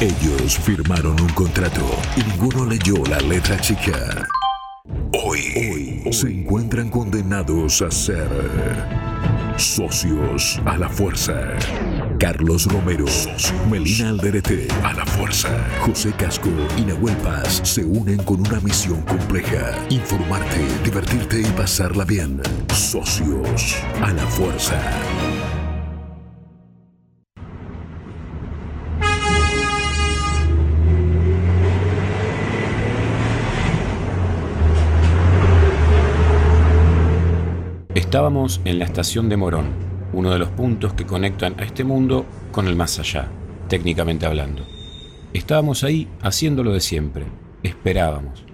Ellos firmaron un contrato y ninguno leyó la letra chica. Hoy, hoy se encuentran condenados a ser socios a la fuerza. Carlos Romero, Melina Alderete, a la fuerza. José Casco y Nahuel Paz se unen con una misión compleja. Informarte, divertirte y pasarla bien. Socios a la fuerza. Estábamos en la estación de Morón, uno de los puntos que conectan a este mundo con el más allá, técnicamente hablando. Estábamos ahí haciendo lo de siempre, esperábamos.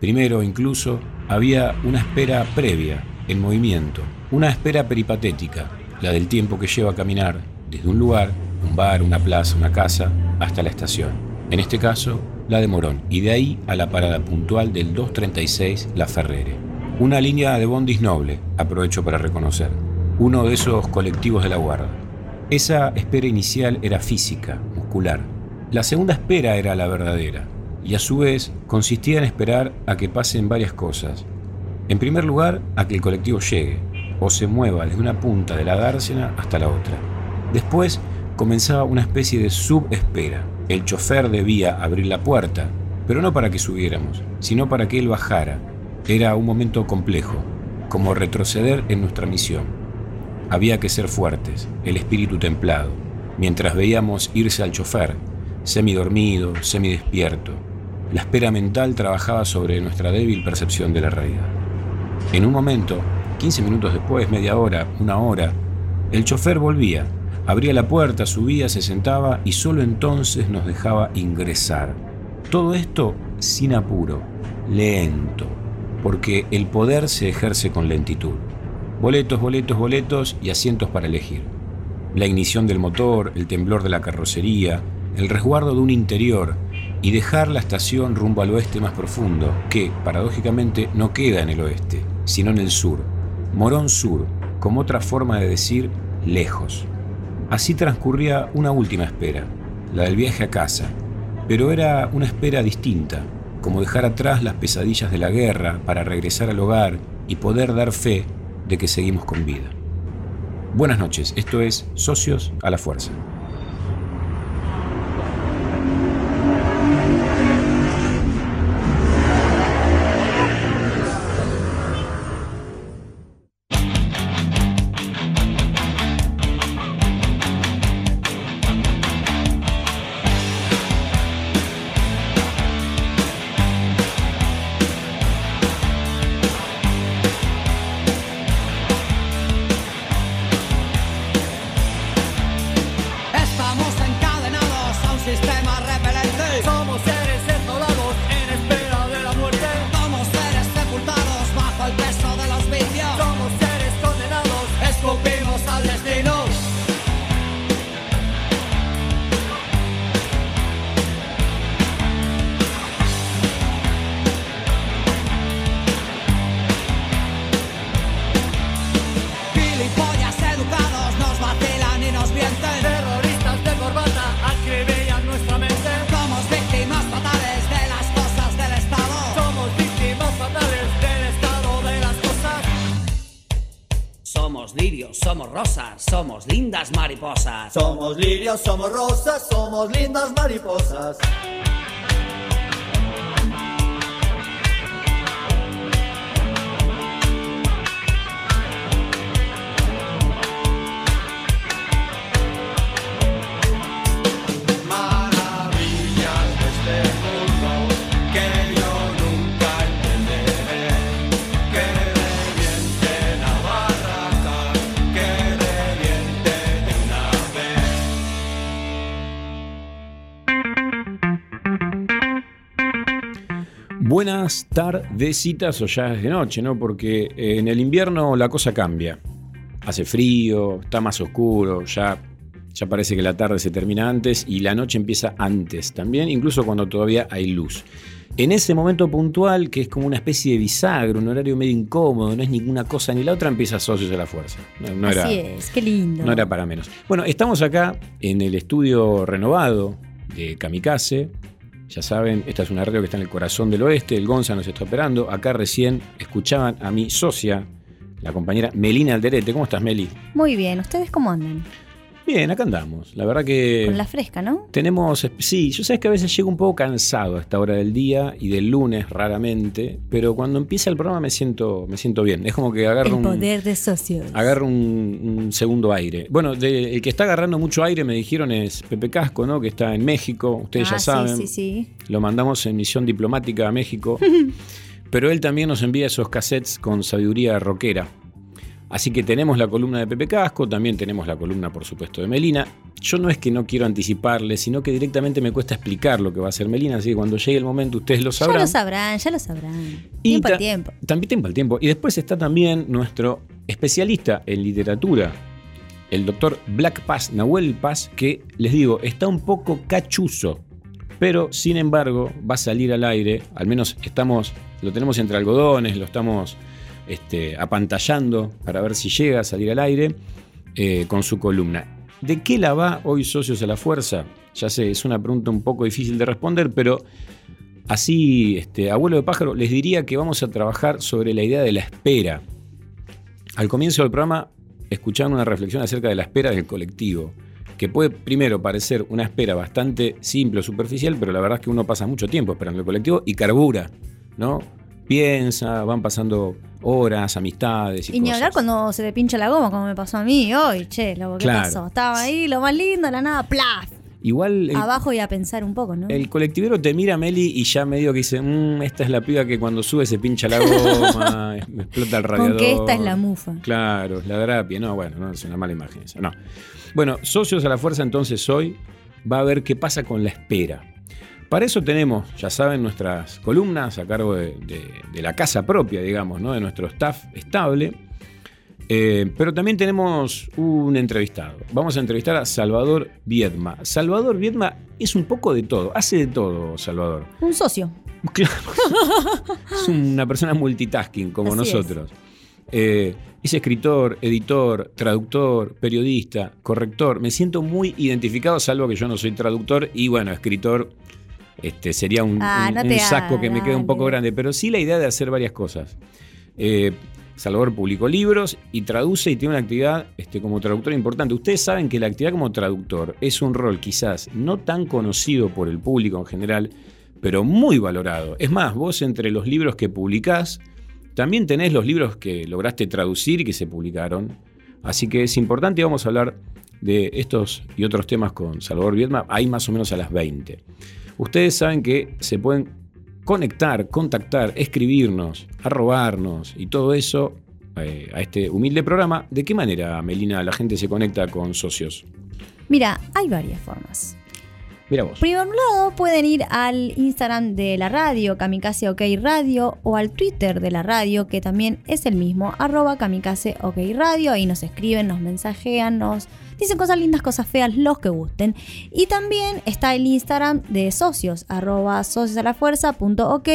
Primero incluso había una espera previa, en movimiento, una espera peripatética, la del tiempo que lleva a caminar desde un lugar, un bar, una plaza, una casa, hasta la estación. En este caso, la de Morón, y de ahí a la parada puntual del 236 La Ferrere. Una línea de bondis noble, aprovecho para reconocer, uno de esos colectivos de la guarda. Esa espera inicial era física, muscular. La segunda espera era la verdadera, y a su vez consistía en esperar a que pasen varias cosas. En primer lugar, a que el colectivo llegue, o se mueva desde una punta de la dársena hasta la otra. Después comenzaba una especie de subespera. El chofer debía abrir la puerta, pero no para que subiéramos, sino para que él bajara era un momento complejo, como retroceder en nuestra misión. Había que ser fuertes, el espíritu templado, mientras veíamos irse al chofer, semidormido, semidespierto. La espera mental trabajaba sobre nuestra débil percepción de la realidad. En un momento, 15 minutos después, media hora, una hora, el chofer volvía, abría la puerta, subía, se sentaba y solo entonces nos dejaba ingresar. Todo esto sin apuro, lento, porque el poder se ejerce con lentitud. Boletos, boletos, boletos y asientos para elegir. La ignición del motor, el temblor de la carrocería, el resguardo de un interior y dejar la estación rumbo al oeste más profundo, que, paradójicamente, no queda en el oeste, sino en el sur. Morón Sur, como otra forma de decir lejos. Así transcurría una última espera, la del viaje a casa, pero era una espera distinta, como dejar atrás las pesadillas de la guerra para regresar al hogar y poder dar fe de que seguimos con vida. Buenas noches, esto es Socios a la Fuerza. Somos lirios, somos rosas, somos lindas mariposas. Buenas tardecitas o ya es de noche, ¿no? Porque eh, en el invierno la cosa cambia. Hace frío, está más oscuro, ya, ya parece que la tarde se termina antes y la noche empieza antes también, incluso cuando todavía hay luz. En ese momento puntual, que es como una especie de bisagra, un horario medio incómodo, no es ninguna cosa ni la otra, empieza Socios de la Fuerza. No, Así es, qué lindo. No era para menos. Bueno, estamos acá en el estudio renovado de Kamikaze. Ya saben, esta es una radio que está en el corazón del oeste, el Gonza nos está operando. Acá recién escuchaban a mi socia, la compañera Melina Alderete. ¿Cómo estás, Meli? Muy bien, ¿ustedes cómo andan? Bien, acá andamos. La verdad que. Con la fresca, ¿no? Tenemos. Sí, yo sabes que a veces llego un poco cansado a esta hora del día y del lunes raramente, pero cuando empieza el programa me siento, me siento bien. Es como que agarro El un. poder de socios. Agarro un, un segundo aire. Bueno, de- el que está agarrando mucho aire, me dijeron, es Pepe Casco, ¿no? Que está en México. Ustedes ya Ah, saben. Sí, sí, sí. Lo mandamos en misión diplomática a México. pero él también nos envía esos cassettes con sabiduría rockera. Así que tenemos la columna de Pepe Casco, también tenemos la columna, por supuesto, de Melina. Yo no es que no quiero anticiparle, sino que directamente me cuesta explicar lo que va a hacer Melina, así que cuando llegue el momento ustedes lo Ya sabrán. lo sabrán, ya lo sabrán. Y tiempo al tiempo. También tiempo al tiempo. Y después está también nuestro especialista en literatura, el doctor Black Paz, Nahuel Paz, que les digo, está un poco cachuzo. Pero sin embargo, va a salir al aire. Al menos estamos, lo tenemos entre algodones, lo estamos este, apantallando para ver si llega a salir al aire eh, con su columna. ¿De qué la va hoy Socios a la Fuerza? Ya sé, es una pregunta un poco difícil de responder, pero Así, este, abuelo de pájaro, les diría que vamos a trabajar sobre la idea de la espera. Al comienzo del programa escucharon una reflexión acerca de la espera del colectivo, que puede primero parecer una espera bastante simple o superficial, pero la verdad es que uno pasa mucho tiempo esperando el colectivo y carbura, ¿no? Piensa, van pasando horas, amistades y, Y ni cosas. hablar cuando se te pincha la goma, como me pasó a mí hoy, che, lo que Claro. pasó. Estaba ahí, lo más lindo, la nada, plaf. Igual el, Abajo y a pensar un poco, ¿no? el colectivero te mira, Meli, y ya medio que dice, "Mm, esta es la piba que cuando sube se pincha la goma, me explota el radiador. Con que esta es la mufa. Claro, es la drapia. No, bueno, no, es una mala imagen esa. No. Bueno, socios a la fuerza entonces hoy va a ver qué pasa con la espera. Para eso tenemos, ya saben, nuestras columnas a cargo de, de- de la casa propia, digamos, ¿no? de nuestro staff estable. Eh, pero también tenemos un entrevistado. Vamos a entrevistar a Salvador Viedma. Salvador Viedma es un poco de todo, hace de todo, Salvador. Un socio. Claro. es una persona multitasking como Así nosotros. Eh, es escritor, editor, traductor, periodista, corrector. Me siento muy identificado, salvo que yo no soy traductor y bueno, escritor este, sería un, Ah, un- no un te saco que me queda un poco grande, pero sí la idea de hacer varias cosas. Eh, Salvador publicó libros y traduce y tiene una actividad este, como traductor importante. Ustedes saben que la actividad como traductor es un rol quizás no tan conocido por el público en general, pero muy valorado. Es más, vos entre los libros que publicás, también tenés los libros que lograste traducir y que se publicaron. Así que es importante y vamos a hablar de estos y otros temas con Salvador Viedma, ahí más o menos a las 20. Ustedes saben que se pueden conectar, contactar, escribirnos, arrobarnos y todo eso eh, a este humilde programa. ¿De qué manera, Melina, la gente se conecta con socios? Mira, hay varias formas. Mira vos. Por un lado, pueden ir al Instagram de la radio, Kamikaze OK Radio, o al Twitter de la radio, que también es el mismo, arroba Kamikaze OK Radio. Ahí nos escriben, nos mensajean, nos dicen cosas lindas, cosas feas, los que gusten. Y también está el Instagram de socios, arroba sociosalafuerza.ok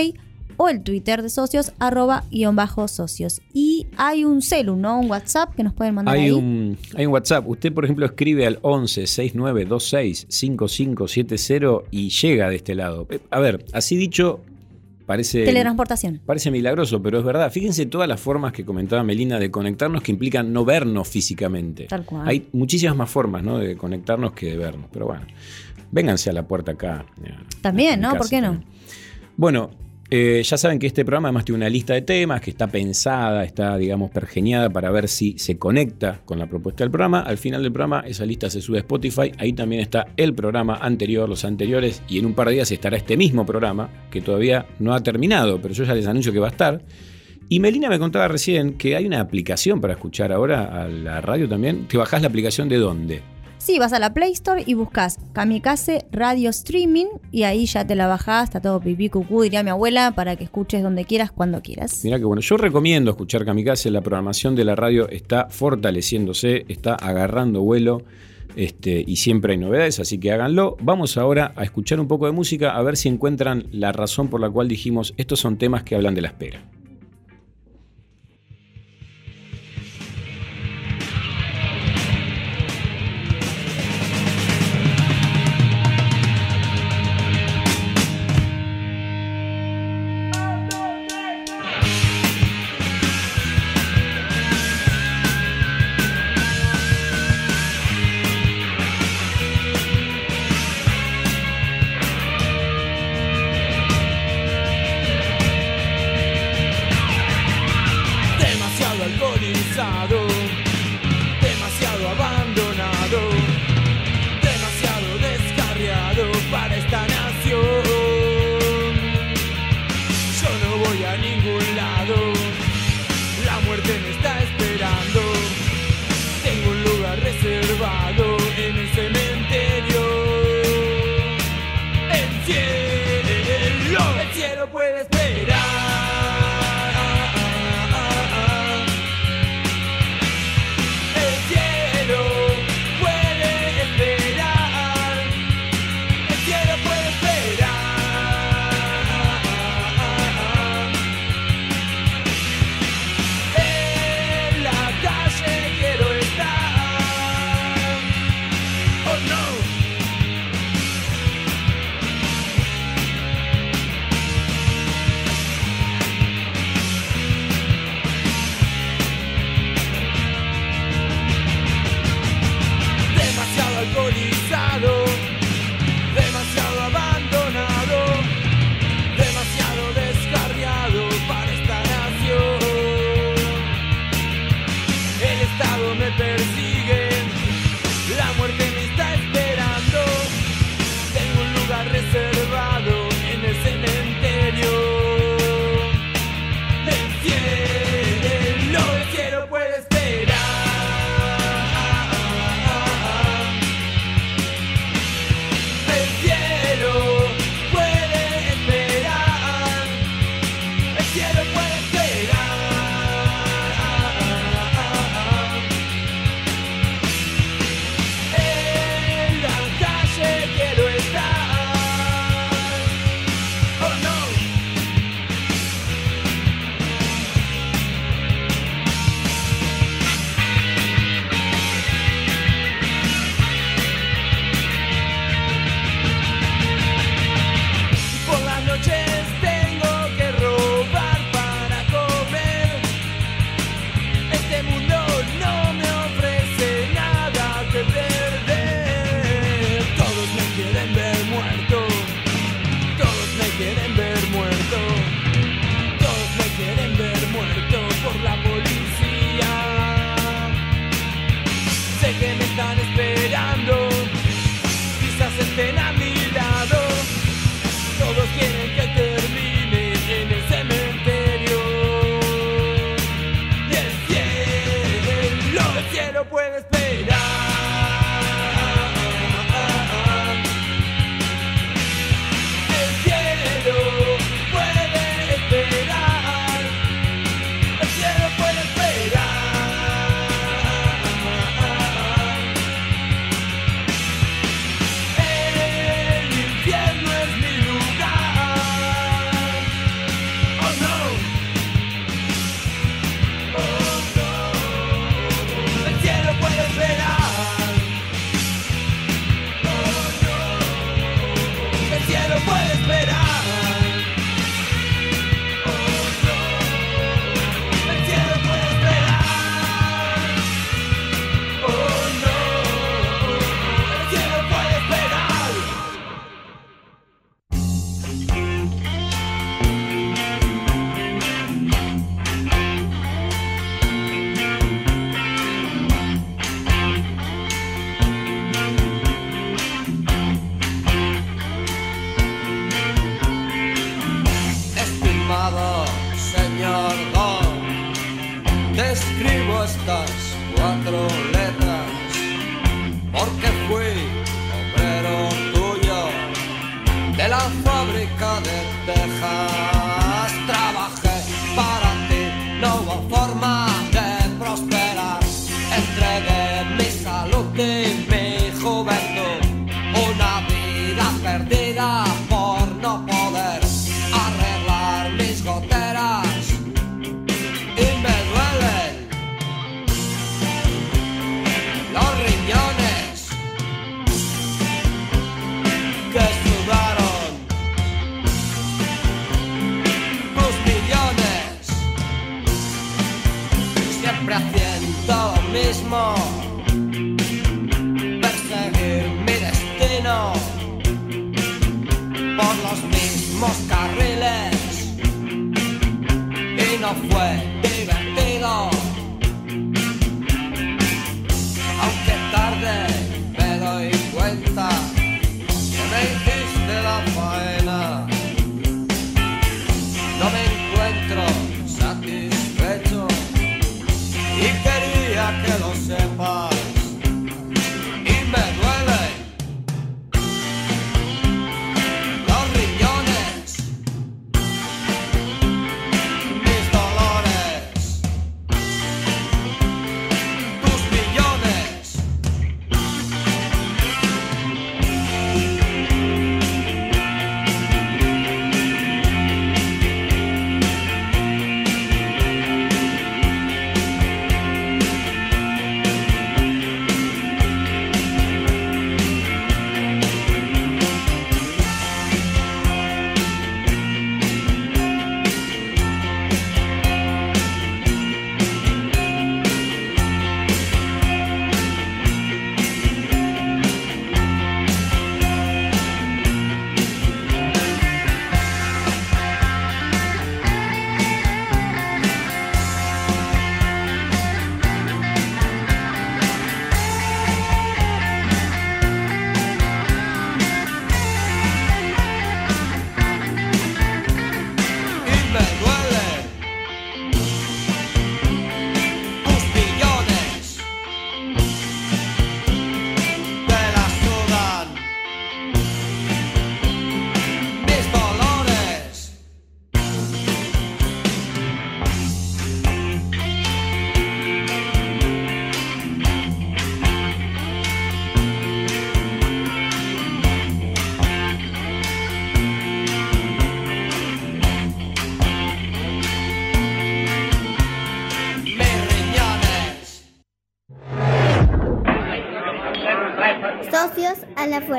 o el Twitter de socios, arroba guion bajo socios. Y hay un celu, ¿no? Un WhatsApp que nos pueden mandar Hay ahí. un, hay un WhatsApp. Usted, por ejemplo, escribe al 11 6926 5570 y llega de este lado. Eh, A ver, así dicho, parece. Teletransportación. Parece milagroso, pero es verdad. Fíjense todas las formas que comentaba Melina de conectarnos que implican no vernos físicamente. Tal cual. Hay muchísimas más formas ¿no? de conectarnos que de vernos. Pero bueno, vénganse a la puerta acá. eh, También, ¿no? ¿Por qué no? también. Bueno, eh, ya saben que este programa además tiene una lista de temas que está pensada, está, digamos, pergeñada para ver si se conecta con la propuesta del programa. Al final del programa, esa lista se sube a Spotify. Ahí también está el programa anterior, los anteriores, y en un par de días estará este mismo programa, que todavía no ha terminado, pero yo ya les anuncio que va a estar. Y Melina me contaba recién que hay una aplicación para escuchar ahora a la radio también. ¿Te bajás la aplicación de dónde? Sí, vas a la Play Store y buscas Kamikaze Radio Streaming y ahí ya te la bajás, está todo pipí cucú, diría mi abuela, para que escuches donde quieras, cuando quieras. Mira que bueno, yo recomiendo escuchar Kamikaze, la programación de la radio está fortaleciéndose, está agarrando vuelo este, y siempre hay novedades, así que háganlo. Vamos ahora a escuchar un poco de música, a ver si encuentran la razón por la cual dijimos, estos son temas que hablan de la espera.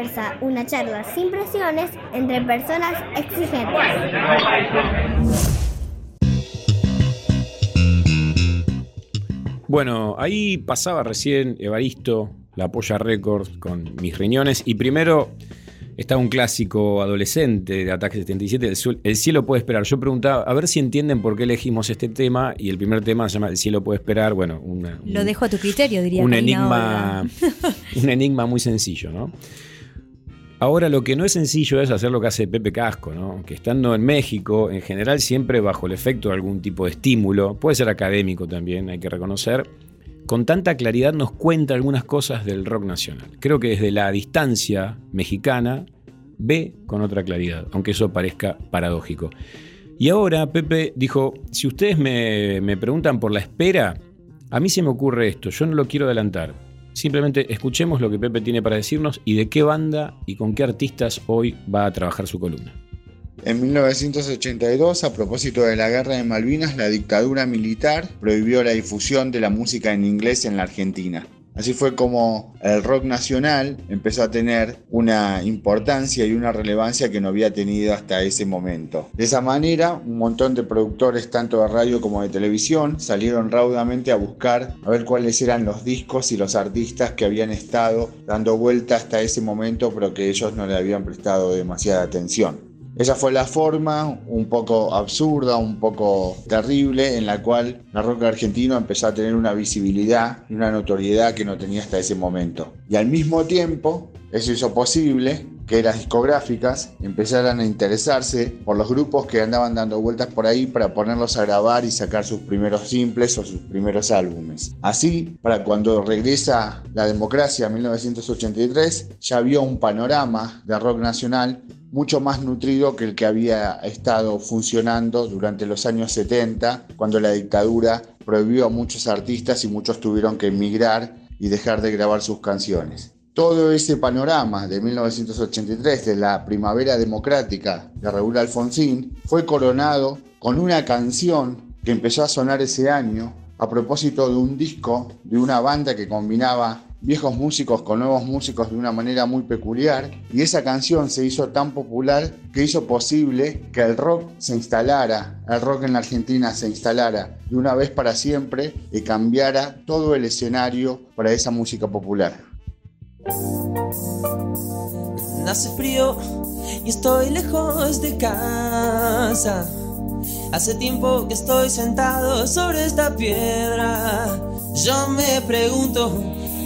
Fuerza, una charla sin presiones entre personas exigentes. Bueno, ahí pasaba recién Evaristo, la Polla Records, con mis riñones. Y primero estaba un clásico adolescente de Ataque 77, el, Suel- El cielo puede esperar. Yo preguntaba, a ver si entienden por qué elegimos este tema. Y el primer tema se llama El cielo puede esperar. Bueno, una, Lo dejo a tu criterio, diría un enigma, un enigma muy sencillo, ¿no? Ahora lo que no es sencillo es hacer lo que hace Pepe Casco. Que estando en México, en general siempre bajo el efecto de algún tipo de estímulo, puede ser académico también, hay que reconocer, con tanta claridad nos cuenta algunas cosas del rock nacional. Creo que desde la distancia mexicana ve con otra claridad, aunque eso parezca paradójico. Y ahora Pepe dijo, si ustedes me, me preguntan por la espera, a mí se me ocurre esto, yo no lo quiero adelantar. Simplemente escuchemos lo que Pepe tiene para decirnos y de qué banda y con qué artistas hoy va a trabajar su columna. En 1982, a propósito de la guerra de Malvinas, la dictadura militar prohibió la difusión de la música en inglés en la Argentina. Así fue como el rock nacional empezó a tener una importancia y una relevancia que no había tenido hasta ese momento. De esa manera, un montón de productores, tanto de radio como de televisión, salieron raudamente a buscar a ver cuáles eran los discos y los artistas que habían estado dando vuelta hasta ese momento, pero que ellos no le habían prestado demasiada atención. Esa fue la forma un poco absurda, un poco terrible, en la cual el rock argentino empezó a tener una visibilidad y una notoriedad que no tenía hasta ese momento. Y al mismo tiempo, eso hizo posible que las discográficas empezaran a interesarse por los grupos que andaban dando vueltas por ahí para ponerlos a grabar y sacar sus primeros simples o sus primeros álbumes. Así, para cuando regresa la democracia en 1983, ya había un panorama de rock nacional mucho más nutrido que el que había estado funcionando durante los años 70, cuando la dictadura prohibió a muchos artistas y muchos tuvieron que emigrar y dejar de grabar sus canciones. Todo ese panorama de 1983, de la primavera democrática de Raúl Alfonsín, fue coronado con una canción que empezó a sonar ese año a propósito de un disco de una banda que combinaba viejos músicos con nuevos músicos de una manera muy peculiar y esa canción se hizo tan popular que hizo posible que el rock se instalara, el rock en la Argentina se instalara de una vez para siempre y cambiara todo el escenario para esa música popular. Hace frío y estoy lejos de casa. Hace tiempo que estoy sentado sobre esta piedra. Yo me pregunto,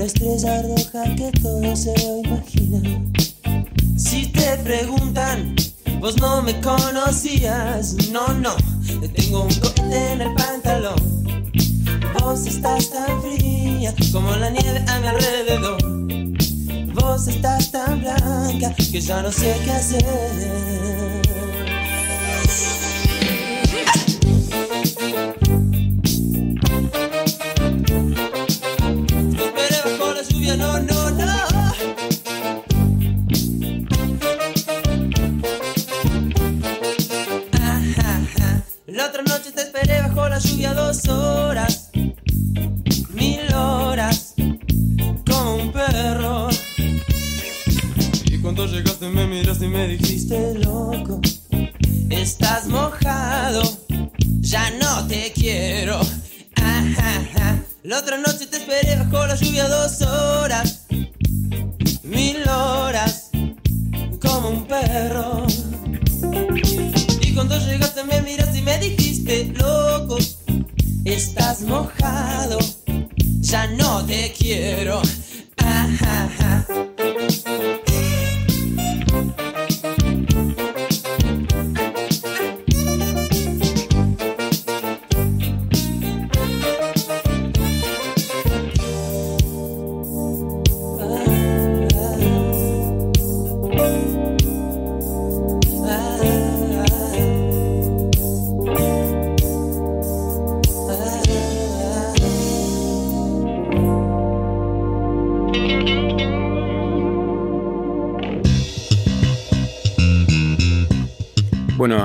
una estrella roja que todo se lo imagina. Si te preguntan, vos no me conocías, no, no, tengo un cohete en el pantalón. Vos estás tan fría como la nieve a mi alrededor. Vos estás tan blanca que ya no sé qué hacer.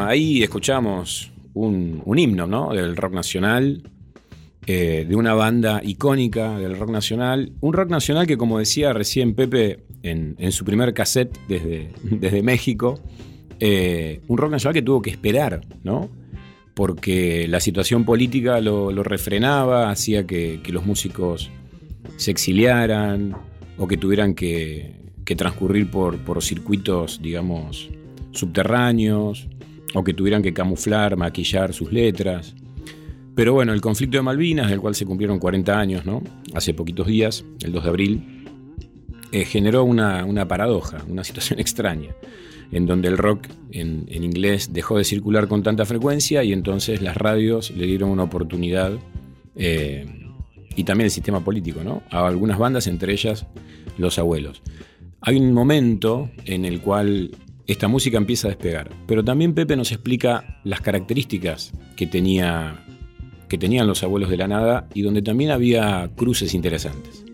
Ahí escuchamos un, himno ¿no? del rock nacional, eh, de una banda icónica del rock nacional. Un rock nacional que, como decía recién Pepe en, su primer cassette desde, México, eh, un rock nacional que tuvo que esperar, ¿no? Porque la situación política lo, refrenaba, hacía que, los músicos se exiliaran o que tuvieran que, que transcurrir por, por circuitos, digamos, subterráneos, o que tuvieran que camuflar, maquillar sus letras. Pero bueno, el conflicto de Malvinas, del cual se cumplieron 40 años, ¿no? Hace poquitos días, el 2 de abril, eh, generó una, una paradoja, una situación extraña, en donde el rock en, inglés dejó de circular con tanta frecuencia y entonces las radios le dieron una oportunidad eh, y también el sistema político, ¿no? A algunas bandas, entre ellas Los Abuelos. Hay un momento en el cual esta música empieza a despegar, pero también Pepe nos explica las características que, tenía, que tenían los abuelos de la nada y donde también había cruces interesantes.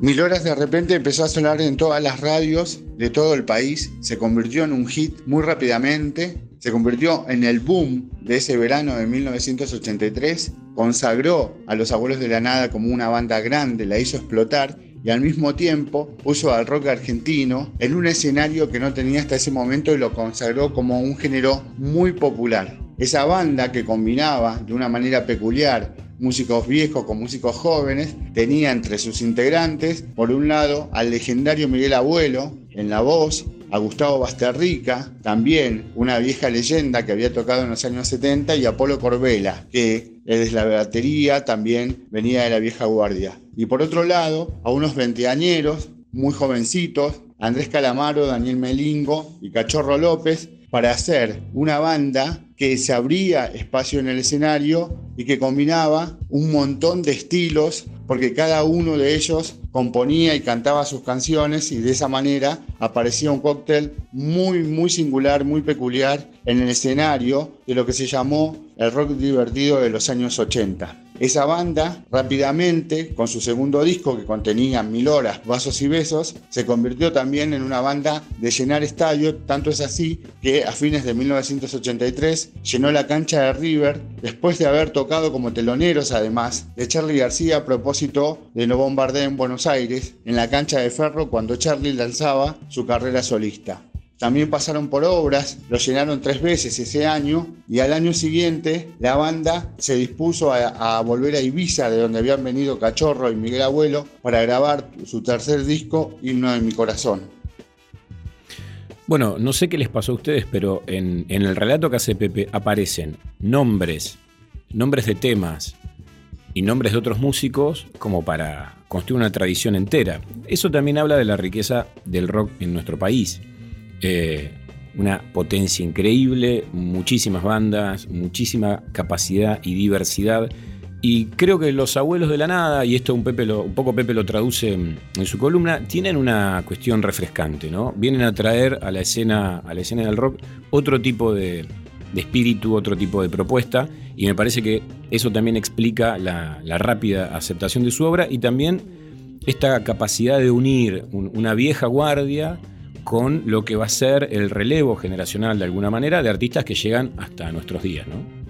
Mil horas de repente empezó a sonar en todas las radios de todo el país, se convirtió en un hit muy rápidamente, se convirtió en el boom de ese verano de 1983, consagró a los abuelos de la nada como una banda grande, la hizo explotar y al mismo tiempo puso al rock argentino en un escenario que no tenía hasta ese momento y lo consagró como un género muy popular. Esa banda que combinaba de una manera peculiar músicos viejos con músicos jóvenes, tenía entre sus integrantes, por un lado, al legendario Miguel Abuelo en la voz, a Gustavo Basterrica, también una vieja leyenda que había tocado en los años 70, y a Polo Corbela, que es la batería, también venía de la vieja guardia. Y por otro lado, a unos veinteañeros, muy jovencitos, Andrés Calamaro, Daniel Melingo y Cachorro López, para hacer una banda que se abría espacio en el escenario y que combinaba un montón de estilos, porque cada uno de ellos componía y cantaba sus canciones y de esa manera aparecía un cóctel muy, muy singular, muy peculiar en el escenario de lo que se llamó el rock divertido de los años 80. Esa banda rápidamente, con su segundo disco que contenía Mil Horas, Vasos y Besos, se convirtió también en una banda de llenar estadio, tanto es así que a fines de 1983 llenó la cancha de River después de haber tocado como teloneros además de Charlie García a propósito de No Bombardé en Buenos Aires, en la cancha de Ferro cuando Charlie lanzaba su carrera solista. También pasaron por obras, lo llenaron tres veces ese año y al año siguiente la banda se dispuso a, volver a Ibiza, de donde habían venido Cachorro y Miguel Abuelo, para grabar su tercer disco, Himno de mi Corazón. Bueno, no sé qué les pasó a ustedes, pero en, en el relato que hace Pepe aparecen nombres, nombres de temas y nombres de otros músicos como para construir una tradición entera. Eso también habla de la riqueza del rock en nuestro país. Eh, una potencia increíble, muchísimas bandas, muchísima capacidad y diversidad. Y creo que los abuelos de la nada, y esto un, poco Pepe lo traduce en, su columna, tienen una cuestión refrescante, ¿no? Vienen a traer a la escena, a la escena del rock otro tipo de, espíritu, otro tipo de propuesta, y me parece que eso también explica la, rápida aceptación de su obra y también esta capacidad de unir un, una vieja guardia con lo que va a ser el relevo generacional de alguna manera de artistas que llegan hasta nuestros días, ¿no?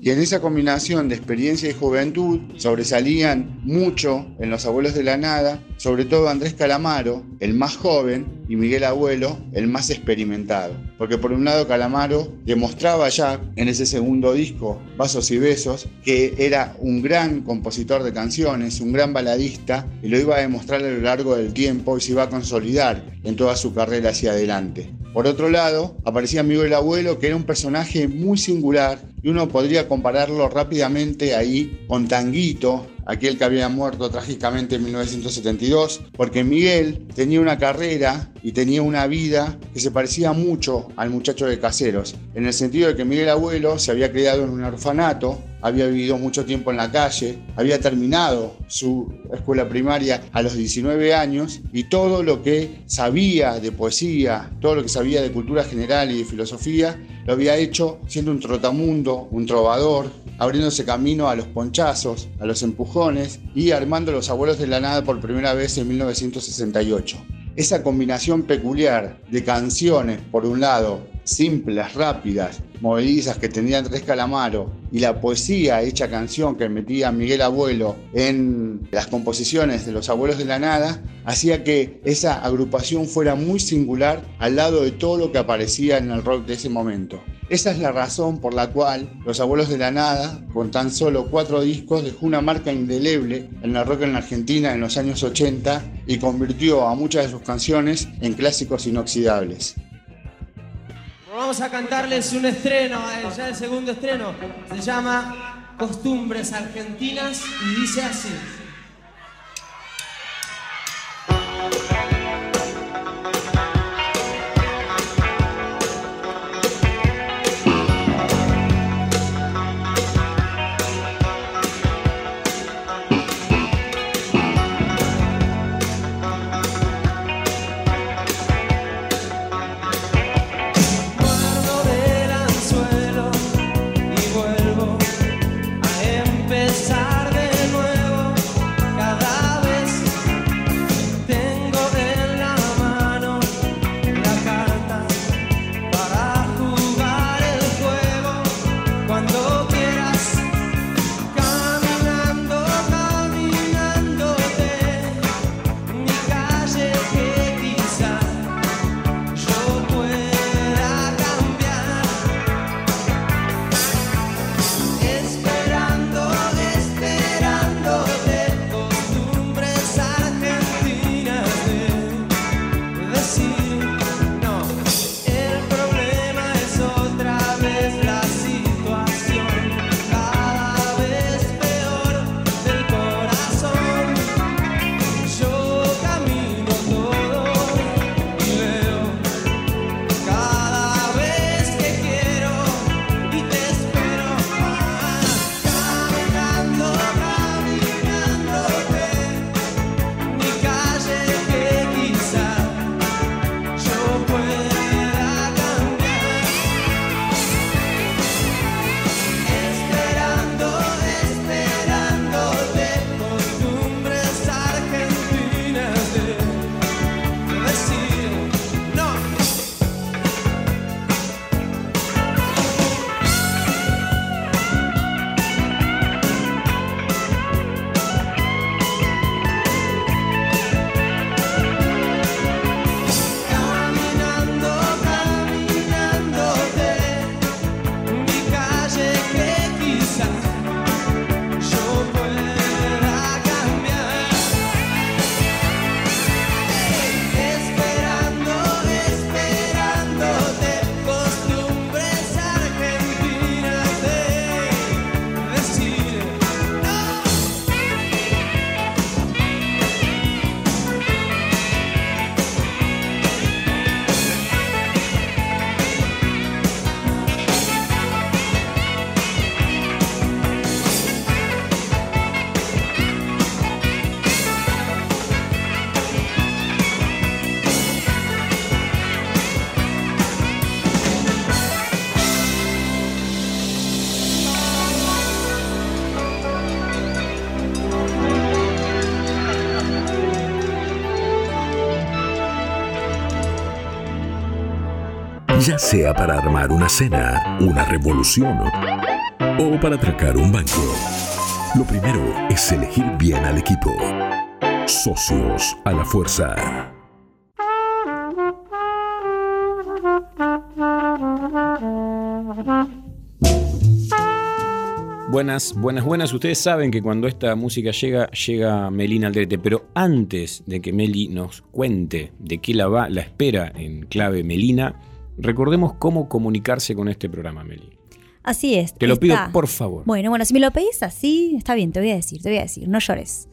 Y en esa combinación de experiencia y juventud sobresalían mucho en Los Abuelos de la Nada, sobre todo Andrés Calamaro, el más joven, y Miguel Abuelo, el más experimentado. Porque por un lado Calamaro demostraba ya en ese segundo disco, Vasos y Besos, que era un gran compositor de canciones, un gran baladista, y lo iba a demostrar a lo largo del tiempo y se iba a consolidar en toda su carrera hacia adelante. Por otro lado, aparecía Miguel Abuelo, que era un personaje muy singular, y uno podría compararlo rápidamente ahí con Tanguito, aquel que había muerto trágicamente en 1972, porque Miguel tenía una carrera y tenía una vida que se parecía mucho al muchacho de Caseros, en el sentido de que Miguel Abuelo se había criado en un orfanato, había vivido mucho tiempo en la calle, había terminado su escuela primaria a los 19 años y todo lo que sabía de poesía, todo lo que sabía de cultura general y de filosofía, lo había hecho siendo un trotamundo, un trovador, abriéndose camino a los ponchazos, a los empujones y armando los abuelos de la nada por primera vez en 1968. Esa combinación peculiar de canciones, por un lado, simples, rápidas, movedizas que tenían tres calamaro y la poesía hecha canción que metía Miguel Abuelo en las composiciones de los abuelos de la nada, hacía que esa agrupación fuera muy singular al lado de todo lo que aparecía en el rock de ese momento. Esa es la razón por la cual Los Abuelos de la Nada, con tan solo cuatro discos, dejó una marca indeleble en el rock en la Argentina en los años 80 y convirtió a muchas de sus canciones en clásicos inoxidables. Vamos a cantarles un estreno, eh, ya el segundo estreno. Se llama Costumbres Argentinas y dice así. Sea para armar una cena, una revolución o para atracar un banco. Lo primero es elegir bien al equipo. Socios a la fuerza. Buenas, buenas, buenas. Ustedes saben que cuando esta música llega, llega Melina Aldrete. Pero antes de que Meli nos cuente de qué la va, la espera en clave Melina, recordemos cómo comunicarse con este programa, Meli. Así es. Te lo pido, por favor. Bueno, bueno, si me lo pedís así, está bien, te voy a decir, te voy a decir, no llores.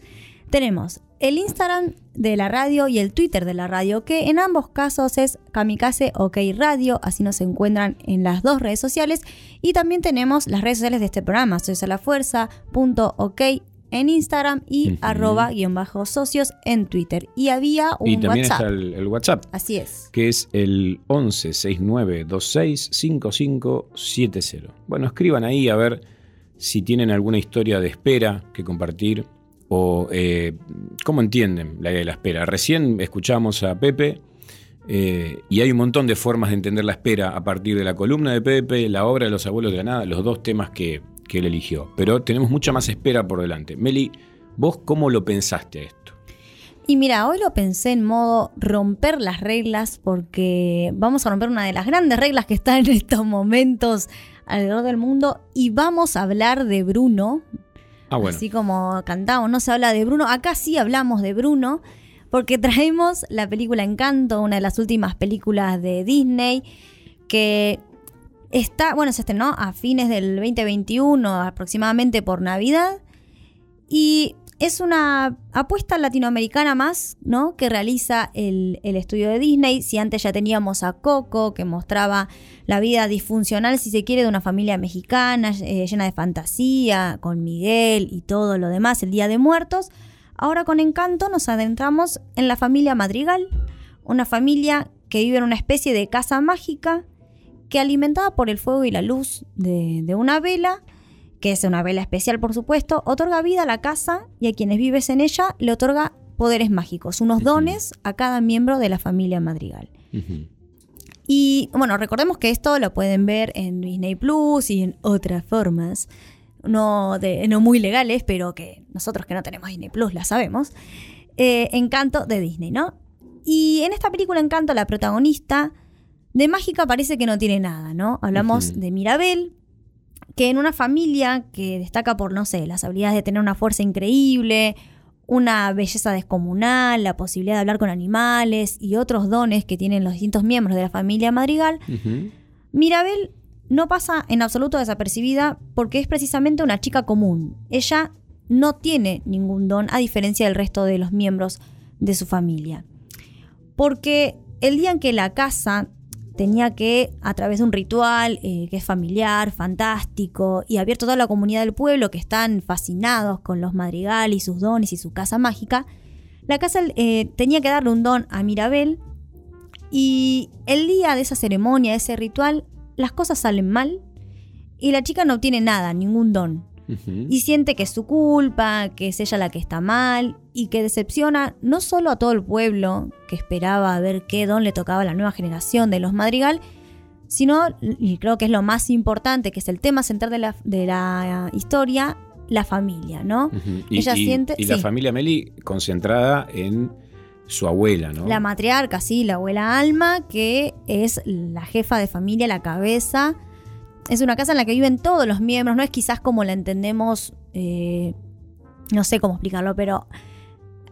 Tenemos el Instagram de la radio y el Twitter de la radio, que en ambos casos es Kamikaze OK Radio, así nos encuentran en las dos redes sociales. Y también tenemos las redes sociales de este programa, soy a la fuerza, punto OK en Instagram y arroba guion bajo socios en Twitter. Y había un y también WhatsApp. está el, el WhatsApp, Así es. que es el 11 69 26 55 70. Bueno, escriban ahí a ver si tienen alguna historia de espera que compartir o eh, cómo entienden la idea de la espera. Recién escuchamos a Pepe Eh, y hay un montón de formas de entender la espera a partir de la columna de Pepe, la obra de los abuelos de la nada, los dos temas que, que él eligió. Pero tenemos mucha más espera por delante. Meli, ¿vos cómo lo pensaste a esto? Y mira, hoy lo pensé en modo romper las reglas porque vamos a romper una de las grandes reglas que está en estos momentos alrededor del mundo y vamos a hablar de Bruno. Ah, bueno. Así como cantamos, no se habla de Bruno. Acá sí hablamos de Bruno porque traemos la película Encanto, una de las últimas películas de Disney que está, bueno, se estrenó a fines del 2021, aproximadamente por Navidad. Y es una apuesta latinoamericana más, ¿no? Que realiza el, el, estudio de Disney. Si antes ya teníamos a Coco, que mostraba la vida disfuncional, si se quiere, de una familia mexicana, eh, llena de fantasía, con Miguel y todo lo demás, el Día de Muertos. Ahora con Encanto nos adentramos en la familia Madrigal, una familia que vive en una especie de casa mágica que alimentada por el fuego y la luz de, de una vela, que es una vela especial por supuesto, otorga vida a la casa y a quienes vives en ella le otorga poderes mágicos, unos dones a cada miembro de la familia Madrigal. Uh -huh. Y bueno, recordemos que esto lo pueden ver en Disney Plus y en otras formas, no, de, no muy legales, pero que nosotros que no tenemos Disney Plus la sabemos. Eh, Encanto de Disney, ¿no? Y en esta película Encanto, la protagonista de mágica parece que no tiene nada, ¿no? Hablamos uh -huh. de Mirabel, que en una familia que destaca por, no sé, las habilidades de tener una fuerza increíble, una belleza descomunal, la posibilidad de hablar con animales y otros dones que tienen los distintos miembros de la familia Madrigal, uh -huh. Mirabel no pasa en absoluto desapercibida porque es precisamente una chica común. Ella no tiene ningún don a diferencia del resto de los miembros de su familia. Porque el día en que la casa tenía que, a través de un ritual eh, que es familiar, fantástico, y abierto a toda la comunidad del pueblo que están fascinados con los Madrigal y sus dones y su casa mágica, la casa eh, tenía que darle un don a Mirabel, y el día de esa ceremonia, de ese ritual, las cosas salen mal, y la chica no obtiene nada, ningún don. Uh -huh. Y siente que es su culpa, que es ella la que está mal y que decepciona no solo a todo el pueblo que esperaba ver qué don le tocaba a la nueva generación de los Madrigal, sino, y creo que es lo más importante, que es el tema central de la, de la historia, la familia, ¿no? Uh -huh. y, ella y, siente. Y la familia Meli concentrada en su abuela, ¿no? La matriarca, sí, la abuela Alma, que es la jefa de familia, la cabeza es una casa en la que viven todos los miembros, no es quizás como la entendemos, eh, no sé cómo explicarlo, pero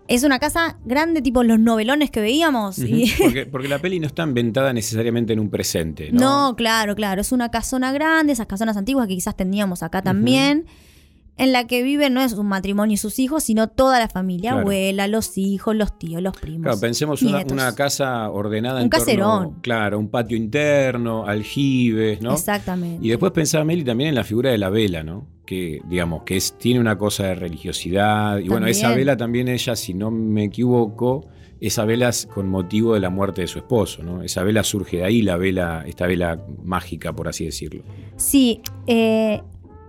es una casa grande, tipo los novelones que veíamos. Uh -huh. y porque, porque, la peli no está inventada necesariamente en un presente, ¿no? No, claro, claro. Es una casona grande, esas casonas antiguas que quizás teníamos acá también. Uh -huh. En la que viven no es un matrimonio y sus hijos, sino toda la familia, claro. abuela, los hijos, los tíos, los primos. Claro, pensemos una, una, casa ordenada un en caserón. Torno, claro, un patio interno, aljibes, ¿no? Exactamente. Y después pensaba Meli también en la figura de la vela, ¿no? Que, digamos, que es, tiene una cosa de religiosidad. Y también. bueno, esa vela también ella, si no me equivoco, esa vela es con motivo de la muerte de su esposo, ¿no? Esa vela surge de ahí, la vela, esta vela mágica, por así decirlo. Sí, eh,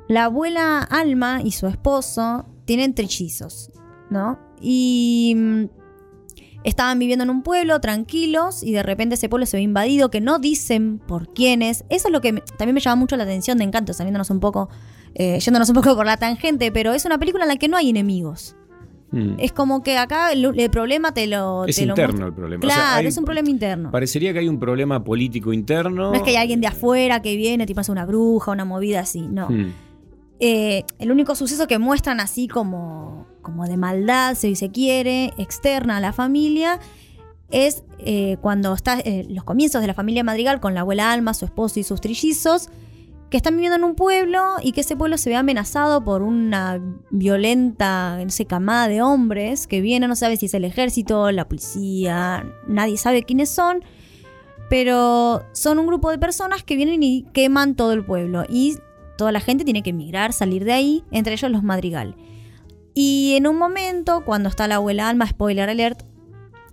la abuela Alma y su esposo tienen trillizos, ¿no? Y mm, estaban viviendo en un pueblo tranquilos y de repente ese pueblo se ve invadido, que no dicen por quiénes. Eso es lo que me, también me llama mucho la atención de Encanto, saliéndonos un poco, eh, yéndonos un poco por la tangente, pero es una película en la que no hay enemigos. Mm. Es como que acá el, el problema te lo. Es te interno lo el problema. Claro, o sea, hay, es un problema interno. Parecería que hay un problema político interno. No es que hay alguien de afuera que viene, tipo hace una bruja, una movida así, no. Mm. Eh, el único suceso que muestran así como, como de maldad, si se quiere, externa a la familia, es eh, cuando está eh, los comienzos de la familia Madrigal con la abuela Alma, su esposo y sus trillizos, que están viviendo en un pueblo y que ese pueblo se ve amenazado por una violenta, no camada de hombres que vienen, no sabe si es el ejército, la policía, nadie sabe quiénes son, pero son un grupo de personas que vienen y queman todo el pueblo. Y toda la gente tiene que emigrar, salir de ahí, entre ellos los Madrigal. Y en un momento, cuando está la abuela Alma, spoiler alert,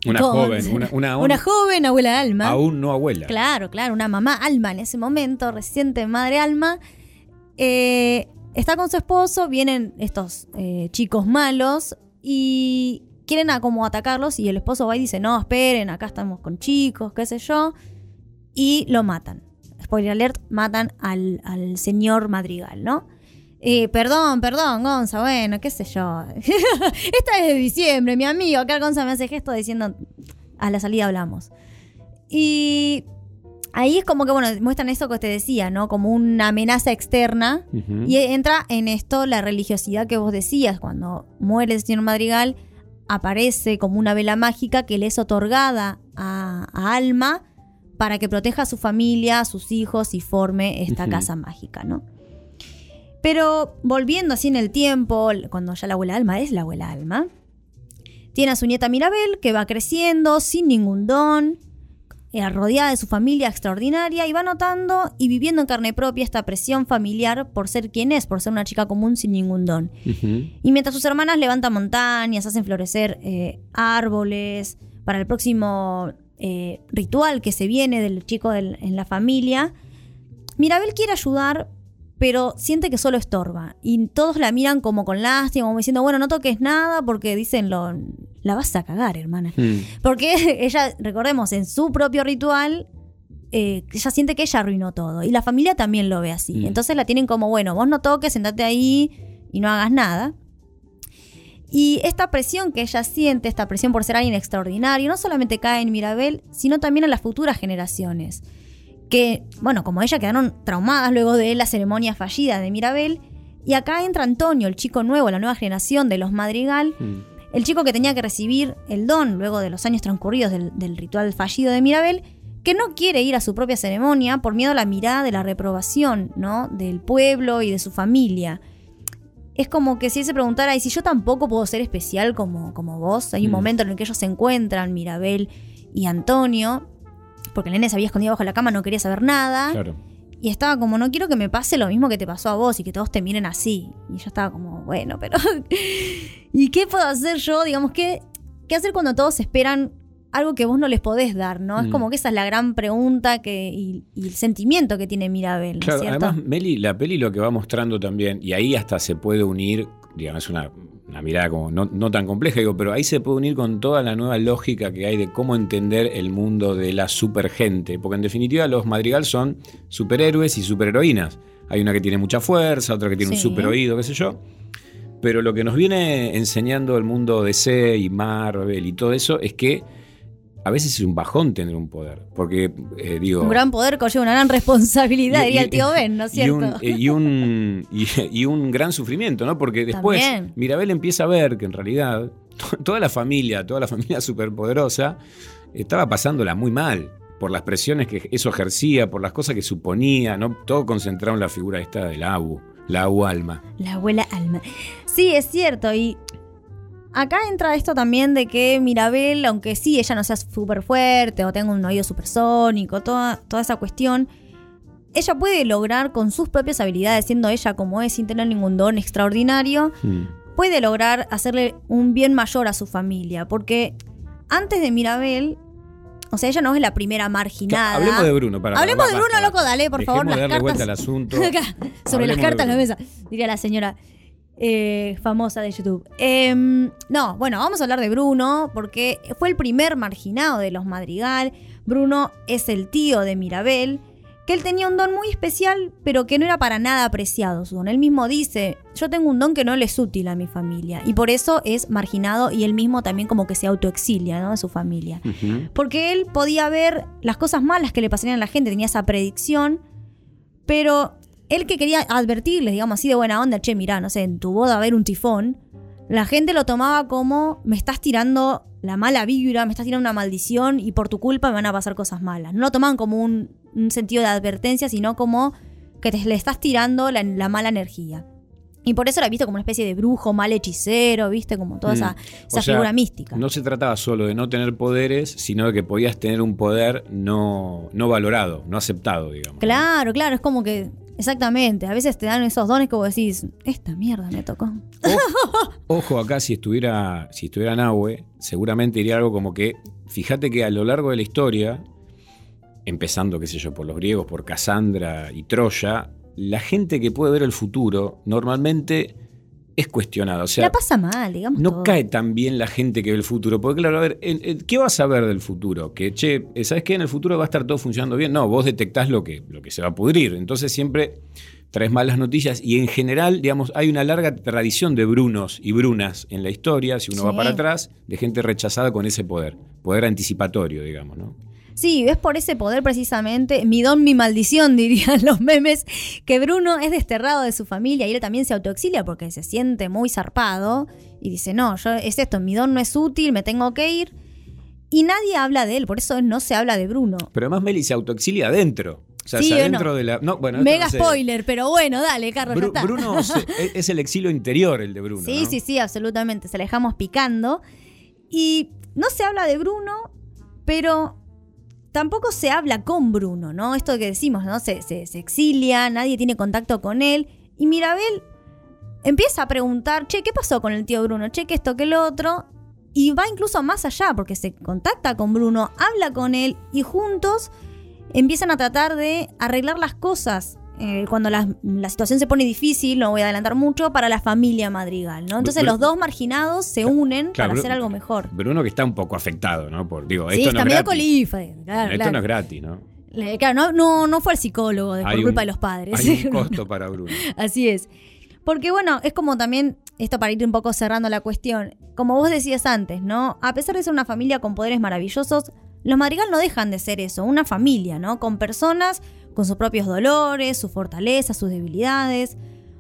una con, joven, una, una, una, joven abuela Alma. Aún no abuela. Claro, claro, una mamá Alma en ese momento, reciente madre Alma. Eh, está con su esposo, vienen estos eh, chicos malos y quieren a como atacarlos y el esposo va y dice, no, esperen, acá estamos con chicos, qué sé yo, y lo matan. Spoiler alert, matan al, al señor Madrigal, ¿no? Eh, perdón, perdón, Gonza, bueno, qué sé yo. Esta es de diciembre, mi amigo. Acá Gonza me hace gesto diciendo, a la salida hablamos. Y ahí es como que, bueno, muestran eso que te decía, ¿no? Como una amenaza externa. Y entra en esto la religiosidad que vos decías. Cuando muere el señor Madrigal, aparece como una vela mágica que le es otorgada a, a Alma para que proteja a su familia, a sus hijos y forme esta casa mágica, ¿no? Pero volviendo así en el tiempo, cuando ya la abuela Alma es la abuela Alma, tiene a su nieta Mirabel que va creciendo sin ningún don, eh, rodeada de su familia extraordinaria y va notando y viviendo en carne propia esta presión familiar por ser quien es, por ser una chica común sin ningún don. Y mientras sus hermanas levantan montañas, hacen florecer eh, árboles para el próximo eh, ritual que se viene del chico del- en la familia, Mirabel quiere ayudar, pero siente que solo estorba. Y todos la miran como con lástima, como diciendo, bueno, no toques nada porque dicen, lo, la vas a cagar, hermana. Mm. Porque ella, recordemos, en su propio ritual, eh, ella siente que ella arruinó todo. Y la familia también lo ve así. Mm. Entonces la tienen como, bueno, vos no toques, sentate ahí y no hagas nada. Y esta presión que ella siente, esta presión por ser alguien extraordinario, no solamente cae en Mirabel, sino también en las futuras generaciones. Que, bueno, como ella quedaron traumadas luego de la ceremonia fallida de Mirabel. Y acá entra Antonio, el chico nuevo, la nueva generación de los Madrigal, Mm. el chico que tenía que recibir el don luego de los años transcurridos del, del ritual fallido de Mirabel, que no quiere ir a su propia ceremonia por miedo a la mirada de la reprobación, ¿no? Del pueblo y de su familia. Es como que si él se preguntara, ¿y si yo tampoco puedo ser especial como, como vos? Hay un Mm. momento en el que ellos se encuentran, Mirabel y Antonio, porque el nene se había escondido bajo la cama, no quería saber nada. Claro. Y estaba como, no quiero que me pase lo mismo que te pasó a vos y que todos te miren así. Y yo estaba como, bueno, pero... ¿Y qué puedo hacer yo? Digamos, ¿qué, qué hacer cuando todos esperan algo que vos no les podés dar, ¿no? Es Mm. como que esa es la gran pregunta que, y, y el sentimiento que tiene Mirabel, ¿no es Claro, cierto? además, Meli, la peli lo que va mostrando también, y ahí hasta se puede unir, digamos, es una, una mirada como no, no tan compleja, digo, pero ahí se puede unir con toda la nueva lógica que hay de cómo entender el mundo de la supergente. Porque en definitiva los Madrigal son superhéroes y superheroínas. Hay una que tiene mucha fuerza, otra que tiene un super oído, qué sé yo. Pero lo que nos viene enseñando el mundo DC y Marvel y todo eso es que a veces es un bajón tener un poder. Porque, eh, digo. Un gran poder conlleva una gran responsabilidad, Y- diría el tío Ben, ¿no es y cierto? un, eh, y, un, y, y un gran sufrimiento, ¿no? Porque después También. Mirabel empieza a ver que en realidad to- toda la familia, toda la familia superpoderosa, estaba pasándola muy mal por las presiones que eso ejercía, por las cosas que suponía, ¿no? Todo concentrado en la figura esta del Abu, la Abu Alma. La abuela Alma. Sí, es cierto. Y acá entra esto también de que Mirabel, aunque sí ella no sea súper fuerte o tenga un oído supersónico, toda, toda esa cuestión, ella puede lograr con sus propias habilidades, siendo ella como es, sin tener ningún don extraordinario, Mm. puede lograr hacerle un bien mayor a su familia. Porque antes de Mirabel, o sea, ella no es la primera marginada. Hablemos de Bruno, para. Hablemos de para, Bruno, loco, dale, por Dejemos favor, de las darle cartas. vuelta al asunto. Sobre las Hablemos de cartas en la mesa, diría la señora eh, famosa de YouTube. Em, no, bueno, vamos a hablar de Bruno, porque fue el primer marginado de los Madrigal. Bruno es el tío de Mirabel, que él tenía un don muy especial, pero que no era para nada apreciado su don. Él mismo dice, yo tengo un don que no le es útil a mi familia, y por eso es marginado, y él mismo también como que se autoexilia, ¿no? De su familia. Porque él podía ver las cosas malas que le pasarían a la gente, tenía esa predicción, pero él que quería advertirles, digamos así de buena onda, che, mirá, no sé, en tu boda va a haber un tifón, la gente lo tomaba como me estás tirando la mala vibra, me estás tirando una maldición y por tu culpa me van a pasar cosas malas. No lo tomaban como un, un sentido de advertencia, sino como que te, le estás tirando la, la mala energía. Y por eso era visto como una especie de brujo, mal hechicero, viste, como toda Mm. esa, O esa sea, figura mística. No se trataba solo de no tener poderes, sino de que podías tener un poder no, no valorado, no aceptado, digamos. Claro, claro, es como que. Exactamente, a veces te dan esos dones que vos decís, esta mierda me tocó. Ojo acá, si estuviera, si estuviera Nahue, seguramente diría algo como que, fíjate que a lo largo de la historia, empezando, qué sé yo, por los griegos, por Casandra y Troya, la gente que puede ver el futuro normalmente es cuestionada. O sea, la pasa mal, digamos. no todo. cae tan bien la gente que ve el futuro. Porque, claro, a ver, ¿qué vas a ver del futuro? Que, che, ¿sabes qué? En el futuro va a estar todo funcionando bien. No, vos detectás lo que, lo que se va a pudrir. Entonces siempre traes malas noticias. Y en general, digamos, hay una larga tradición de Brunos y Brunas en la historia, si uno va para atrás, de gente rechazada con ese poder. Poder anticipatorio, digamos, ¿no? Sí, es por ese poder precisamente, mi don, mi maldición, dirían los memes, que Bruno es desterrado de su familia y él también se autoexilia porque se siente muy zarpado y dice, no, yo es esto, mi don no es útil, me tengo que ir. Y nadie habla de él, por eso no se habla de Bruno. Pero además Meli se autoexilia adentro. O sea, Sí, adentro de la. No, bueno, Mega no sé. spoiler, pero bueno, dale, Carlos, ya está. Bruno se- es- es el exilio interior, el de Bruno. Sí, ¿no? sí, sí, absolutamente. Se la dejamos picando. Y no se habla de Bruno, pero tampoco se habla con Bruno, ¿no? Esto que decimos, ¿no? Se, se- se exilia, nadie tiene contacto con él. Y Mirabel empieza a preguntar, che, ¿qué pasó con el tío Bruno? Che, que esto, que lo otro. Y va incluso más allá, porque se contacta con Bruno, habla con él y juntos empiezan a tratar de arreglar las cosas. Eh, cuando la, la situación se pone difícil, no voy a adelantar mucho, para la familia Madrigal, ¿no? Entonces los dos marginados se unen Claro, para hacer algo mejor. Bruno que está un poco afectado, ¿no? Por, digo, Sí, esto está no es medio colifa. Claro, esto claro. no es gratis, ¿no? Claro, no, no, no fue al psicólogo de- por culpa de los padres. Hay un costo para Bruno. Así es. Porque bueno, es como también, esto para ir un poco cerrando la cuestión, como vos decías antes, ¿no? A pesar de ser una familia con poderes maravillosos, los Madrigal no dejan de ser eso, una familia, ¿no? Con personas con sus propios dolores, sus fortalezas, sus debilidades.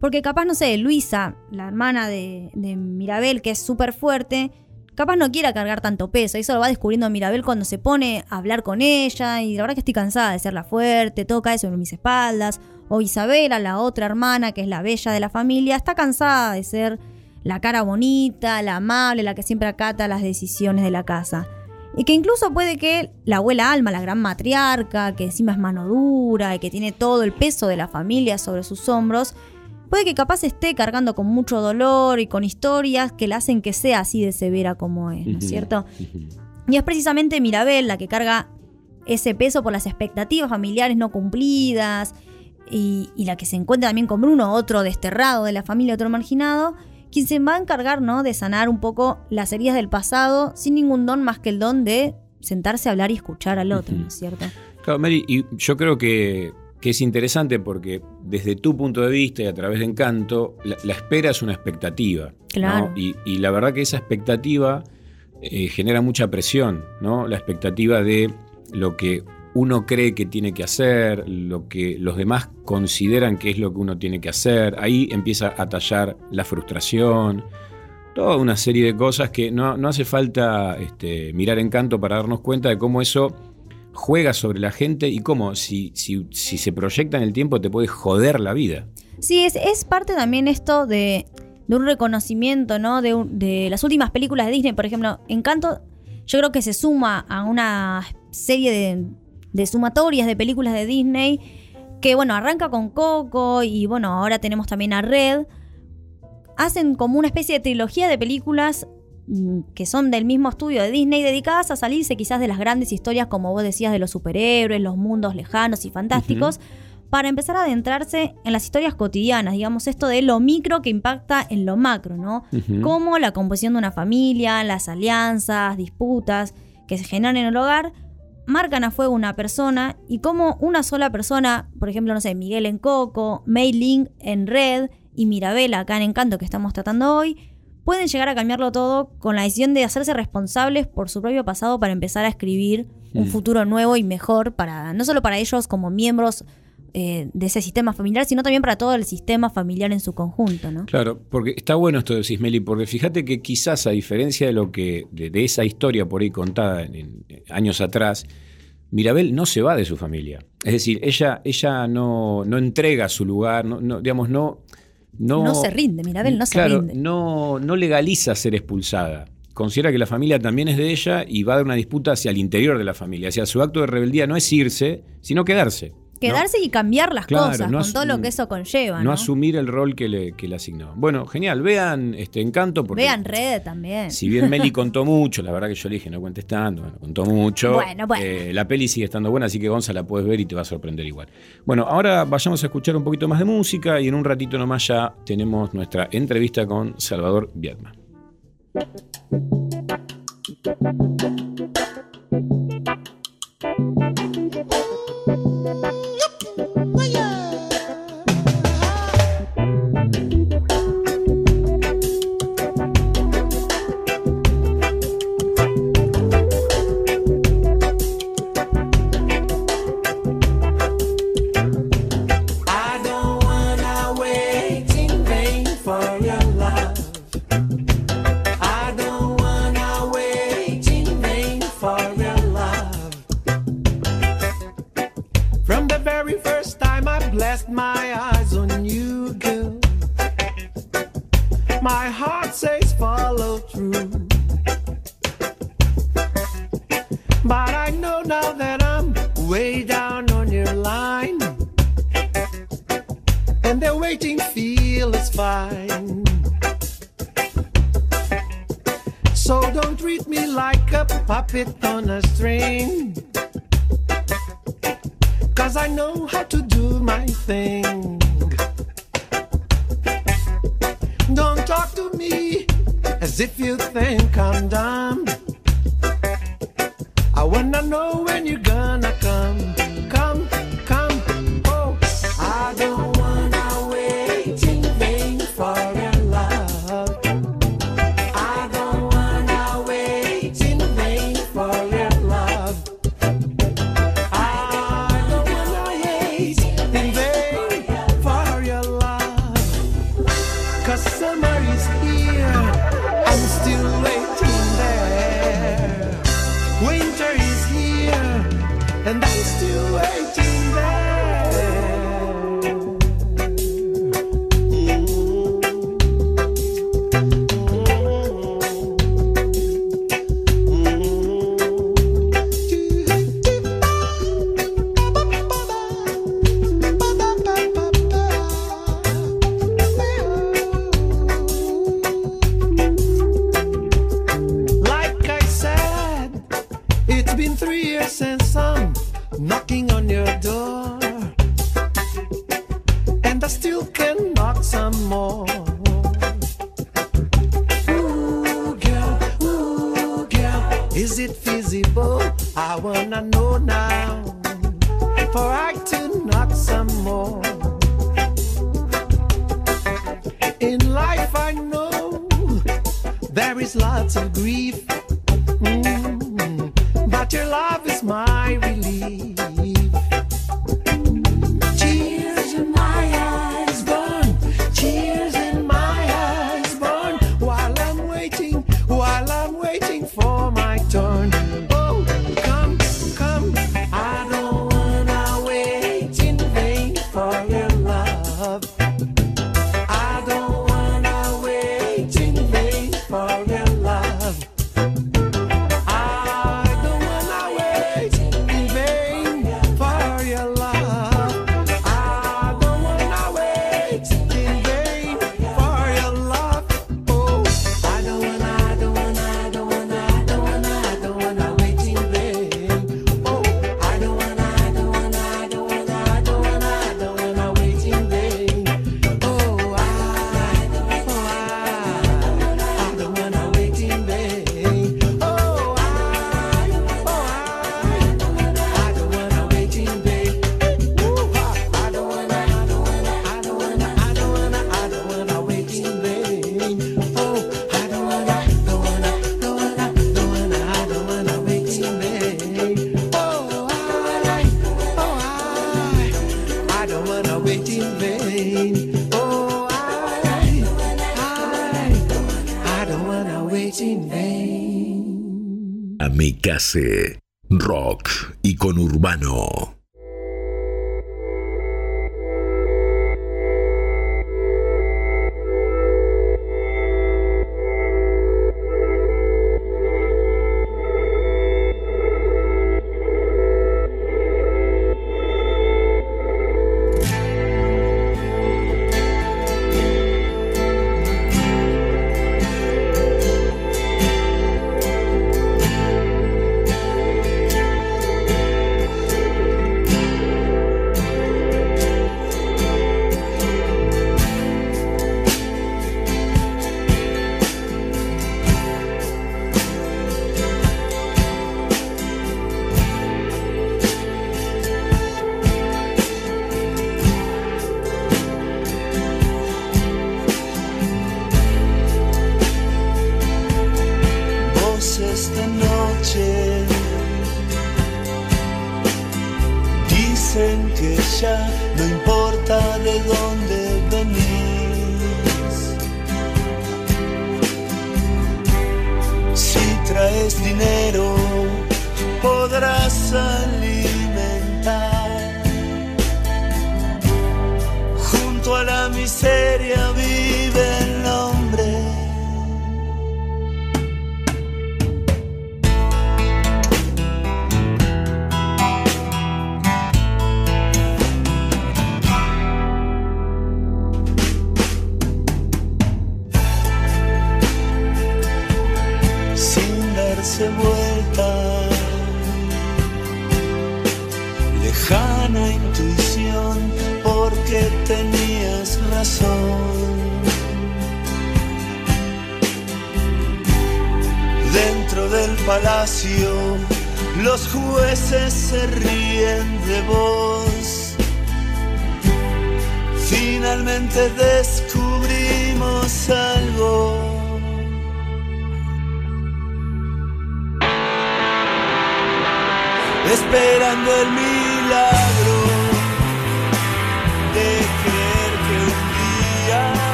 Porque capaz, no sé, Luisa, la hermana de, Mirabel, que es súper fuerte, capaz no quiera cargar tanto peso. Eso lo va descubriendo Mirabel cuando se pone a hablar con ella. Y la verdad que estoy cansada de ser la fuerte, todo cae sobre mis espaldas. O Isabela, la otra hermana, que es la bella de la familia, está cansada de ser la cara bonita, la amable, la que siempre acata las decisiones de la casa. Y que incluso puede que la abuela Alma, la gran matriarca, que encima es mano dura y que tiene todo el peso de la familia sobre sus hombros, puede que capaz esté cargando con mucho dolor y con historias que la hacen que sea así de severa como es, ¿no es cierto? Y es precisamente Mirabel la que carga ese peso por las expectativas familiares no cumplidas y, y la que se encuentra también con Bruno, otro desterrado de la familia, otro marginado, quien se va a encargar ¿no? de sanar un poco las heridas del pasado sin ningún don más que el don de sentarse a hablar y escuchar al otro, ¿no es cierto? Claro, Mary, y yo creo que, que es interesante porque desde tu punto de vista y a través de Encanto, la, la espera es una expectativa. ¿no? Claro. Y, y la verdad que esa expectativa eh, genera mucha presión, ¿no? La expectativa de lo que uno cree que tiene que hacer, lo que los demás consideran que es lo que uno tiene que hacer. Ahí empieza a tallar la frustración, toda una serie de cosas que no, no hace falta este, mirar Encanto para darnos cuenta de cómo eso juega sobre la gente y cómo si, si, si se proyecta en el tiempo te puede joder la vida. Sí, es, es parte también esto de, de un reconocimiento, ¿no? De, de las últimas películas de Disney, por ejemplo, Encanto, yo creo que se suma a una serie de, de sumatorias de películas de Disney que, bueno, arranca con Coco y, bueno, ahora tenemos también a Red. Hacen como una especie de trilogía de películas mm, que son del mismo estudio de Disney, dedicadas a salirse quizás de las grandes historias, como vos decías, de los superhéroes, los mundos lejanos y fantásticos, para empezar a adentrarse en las historias cotidianas, digamos, esto de lo micro que impacta en lo macro, ¿no? Como la composición de una familia, las alianzas, disputas que se generan en el hogar, marcan a fuego una persona y como una sola persona, por ejemplo, no sé, Miguel en Coco, Mei Ling en Red y Mirabel acá en Encanto que estamos tratando hoy, pueden llegar a cambiarlo todo con la decisión de hacerse responsables por su propio pasado para empezar a escribir un futuro nuevo y mejor para no solo para ellos como miembros eh, de ese sistema familiar, sino también para todo el sistema familiar en su conjunto, ¿no? Claro, porque está bueno esto de Sismeli, porque fíjate que quizás a diferencia de lo que, de, de esa historia por ahí contada en, en años atrás, Mirabel no se va de su familia. Es decir, ella, ella no, no entrega su lugar, no, no, digamos, no, no. No se rinde, Mirabel no se rinde. No, no legaliza ser expulsada. Considera que la familia también es de ella y va a dar una disputa hacia el interior de la familia. Hacia su acto de rebeldía no es irse, sino quedarse quedarse no, y cambiar las cosas con todo lo que eso conlleva. No, asumir el rol que le, que le. Bueno, genial. Vean este encanto. Vean Red también. Si bien Meli contó mucho, la verdad que yo le dije, no cuentes tanto, bueno, contó mucho. Bueno, bueno. Eh, la peli sigue estando buena, así que Gonza la puedes ver y te va a sorprender igual. Bueno, ahora vayamos a escuchar un poquito más de música y en un ratito nomás ya tenemos nuestra entrevista con Salvador Viedma. rock y con urbano.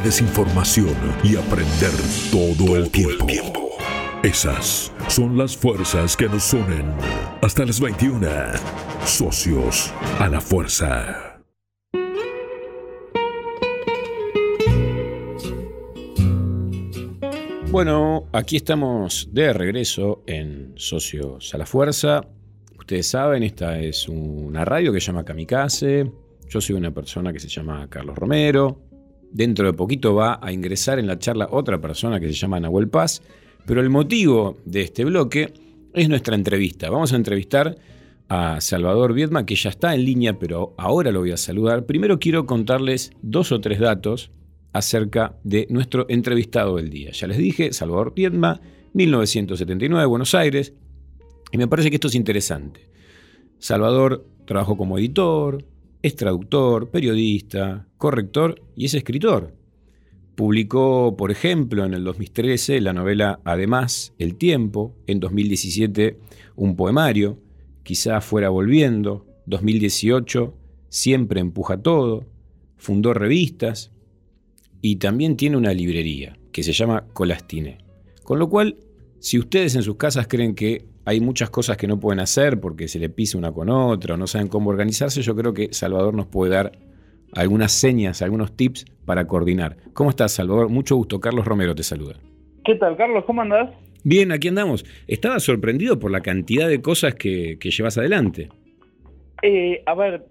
Desinformación y aprender todo el tiempo. Esas son las fuerzas que nos unen. Hasta las 21. Socios a la fuerza. Bueno, aquí estamos de regreso en Socios a la Fuerza. Ustedes saben, esta es una radio que se llama Kamikaze. Yo soy una persona que se llama Carlos Romero. Dentro de poquito va a ingresar en la charla otra persona que se llama Nahuel Paz. Pero el motivo de este bloque es nuestra entrevista. Vamos a entrevistar a Salvador Viedma, que ya está en línea, pero ahora lo voy a saludar. Primero quiero contarles dos o tres datos acerca de nuestro entrevistado del día. Ya les dije, Salvador Viedma, 1979, Buenos Aires. Y me parece que esto es interesante. Salvador trabajó como editor, es traductor, periodista, corrector y es escritor. Publicó, por ejemplo, en el 2013 la novela Además, El Tiempo, en 2017 un poemario, Quizá fuera volviendo, 2018 Siempre empuja todo, fundó revistas, y también tiene una librería que se llama Colastine. Con lo cual, si ustedes en sus casas creen que hay muchas cosas que no pueden hacer porque se le pisa una con otra o no saben cómo organizarse, yo creo que Salvador nos puede dar algunas señas, algunos tips para coordinar. ¿Cómo estás, Salvador? Mucho gusto. Carlos Romero te saluda. ¿Qué tal, Carlos? ¿Cómo andás? Bien, aquí andamos. Estaba sorprendido por la cantidad de cosas que, que llevas adelante. Eh, a ver,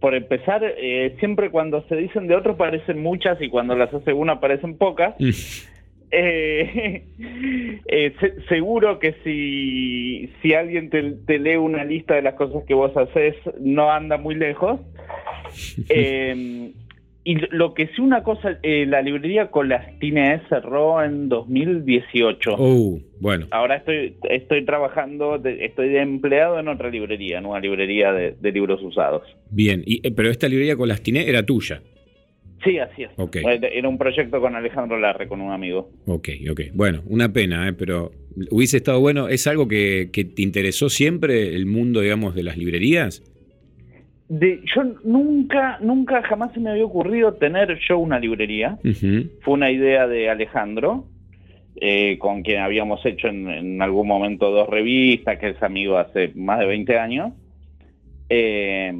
por empezar, eh, siempre cuando se dicen de otros parecen muchas y cuando las hace una parecen pocas. Eh, eh, se- seguro que si, si alguien te, te lee una lista de las cosas que vos haces, no anda muy lejos. Eh, y lo que sí una cosa, eh, la librería Colastine cerró en 2018. Oh, bueno. Ahora estoy estoy trabajando, estoy de empleado en otra librería, en una librería de, de libros usados. Bien, y, eh, pero esta librería con las Tiné era tuya. Sí, así es. Ok. Eh, Era un proyecto con Alejandro Larre, con un amigo. Ok, ok. Bueno, una pena, ¿eh? pero hubiese estado bueno. ¿Es algo que, que te interesó siempre el mundo, digamos, de las librerías? De, yo nunca, nunca jamás se me había ocurrido tener yo una librería. Fue una idea de Alejandro, eh, con quien habíamos hecho en, en algún momento dos revistas, que es amigo hace más de 20 años. Eh,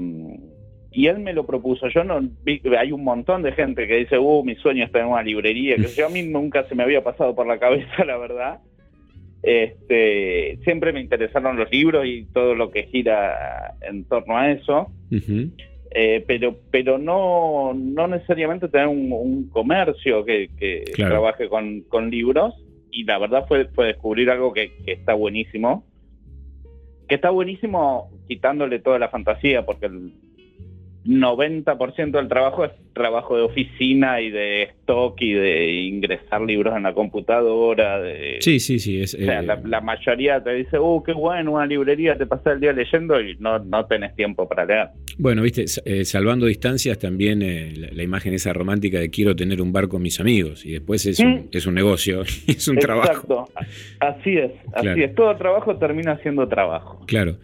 y él me lo propuso. Yo no vi- hay un montón de gente que dice, uh, mi sueño es tener una librería, que yo a mí nunca se me había pasado por la cabeza, la verdad. Este, siempre me interesaron los libros y todo lo que gira en torno a eso. Eh, pero pero no no necesariamente tener un, un comercio que, que Claro. trabaje con, con libros y la verdad fue, fue descubrir algo que, que está buenísimo que está buenísimo quitándole toda la fantasía porque el 90% del trabajo es trabajo de oficina y de stock y de ingresar libros en la computadora de, Sí, sí, sí. Es, o sea, eh, la, la mayoría te dice, uh, qué bueno, una librería, te pasas el día leyendo y no, no tenés tiempo para leer. Bueno, viste, eh, salvando distancias también eh, la, la imagen esa romántica de quiero tener un bar con mis amigos y después es, un, es un negocio, es un trabajo. Exacto, así es, así Claro. es. Todo trabajo termina siendo trabajo. Claro.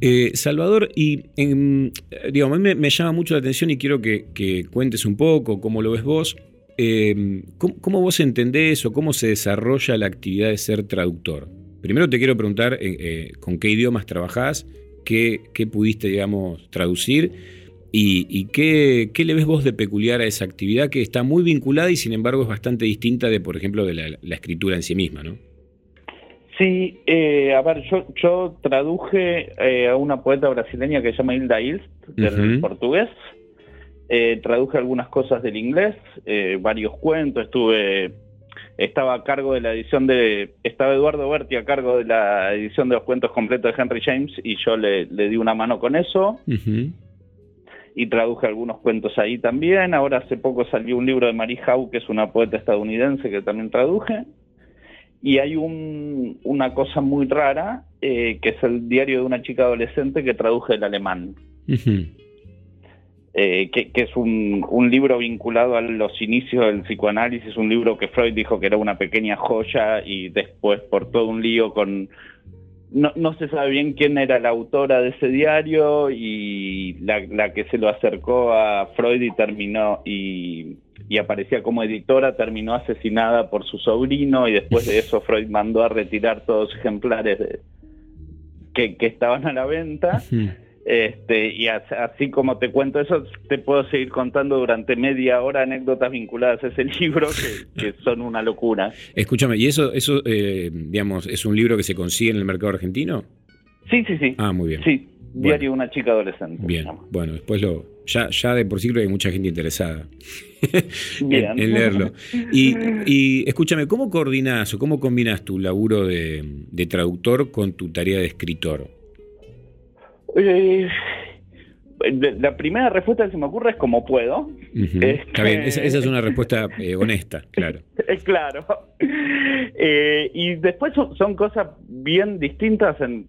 Eh, Salvador, y eh, digamos, a mí me, llama mucho la atención y quiero que, cuentes un poco cómo lo ves vos. Eh, ¿cómo, vos entendés o cómo se desarrolla la actividad de ser traductor? Primero te quiero preguntar eh, eh, con qué idiomas trabajás, qué, pudiste, digamos, traducir y, qué le ves vos de peculiar a esa actividad que está muy vinculada y sin embargo es bastante distinta de, por ejemplo, de la, la escritura en sí misma, ¿no? Sí, eh, a ver, yo, yo traduje eh, a una poeta brasileña que se llama Hilda Ilst, del portugués. Eh, traduje algunas cosas del inglés, eh, varios cuentos, estuve estaba a cargo de la edición de estaba Eduardo Berti a cargo de la edición de los cuentos completos de Henry James y yo le, le di una mano con eso y traduje algunos cuentos ahí también. Ahora hace poco salió un libro de Marie Howe, que es una poeta estadounidense que también traduje. Y hay un- una cosa muy rara, eh, que es el diario de una chica adolescente que traduje el alemán, eh, que, que es un, un libro vinculado a los inicios del psicoanálisis, un libro que Freud dijo que era una pequeña joya y después por todo un lío con... No, no se sabe bien quién era la autora de ese diario y la, la que se lo acercó a Freud y terminó y, y aparecía como editora terminó asesinada por su sobrino y después de eso Freud mandó a retirar todos los ejemplares de- que, que estaban a la venta. Este, y as- así como te cuento eso, te puedo seguir contando durante media hora anécdotas vinculadas a ese libro que, que son una locura. Escúchame, ¿y eso, eso eh, digamos, es un libro que se consigue en el mercado argentino? Sí, sí, sí. Ah, muy bien. Sí, Diario de una chica adolescente. Bien, bueno, después lo. Ya, ya de por sí creo que hay mucha gente interesada en, leerlo. Y, y escúchame, ¿cómo coordinas o cómo combinas tu laburo de, de traductor con tu tarea de escritor? Eh, la primera respuesta que se me ocurre es como puedo. Eh, Está bien, esa, esa es una respuesta eh, honesta, claro. Claro. Eh, y después son, son cosas bien distintas. En,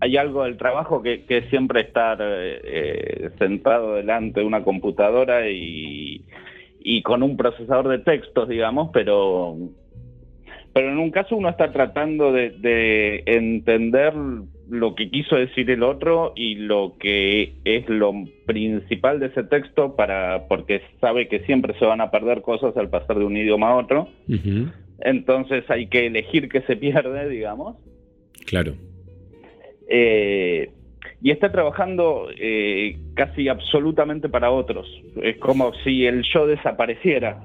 hay algo del trabajo que, que es siempre estar eh, eh, sentado delante de una computadora y, y con un procesador de textos, digamos, pero pero en un caso uno está tratando de, de entender lo que quiso decir el otro y lo que es lo principal de ese texto para porque sabe que siempre se van a perder cosas al pasar de un idioma a otro. Entonces hay que elegir qué se pierde, digamos. Claro. Eh, y está trabajando eh, casi absolutamente para otros. Es como si el yo desapareciera.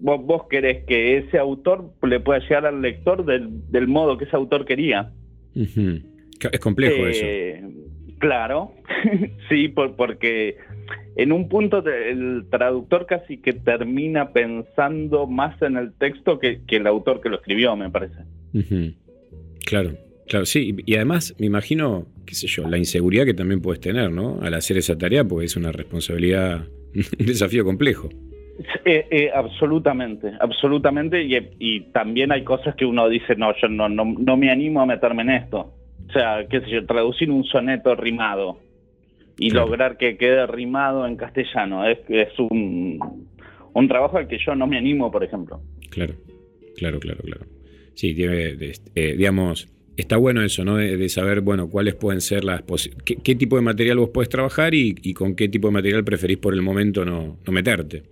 Vos, vos querés que ese autor le pueda llegar al lector del, del modo que ese autor quería. Es complejo eso. Eh, Claro, sí, por- porque en un punto el traductor casi que termina pensando más en el texto que, que el autor que lo escribió, me parece. Claro, claro, sí. Y además me imagino, qué sé yo, la inseguridad que también puedes tener, ¿no? Al hacer esa tarea, porque es una responsabilidad, un desafío complejo. Eh, eh, absolutamente, absolutamente. Y, y también hay cosas que uno dice, no, yo no, no, no me animo a meterme en esto. O sea, qué sé yo, traducir un soneto rimado y Claro. lograr que quede rimado en castellano. Es, es un, un trabajo al que yo no me animo, por ejemplo. Claro, claro, claro, claro. Sí, tiene, de- eh, digamos, está bueno eso, ¿no? De, de saber, bueno, cuáles pueden ser las qué, qué tipo de material vos podés trabajar y, y con qué tipo de material preferís por el momento no, no meterte.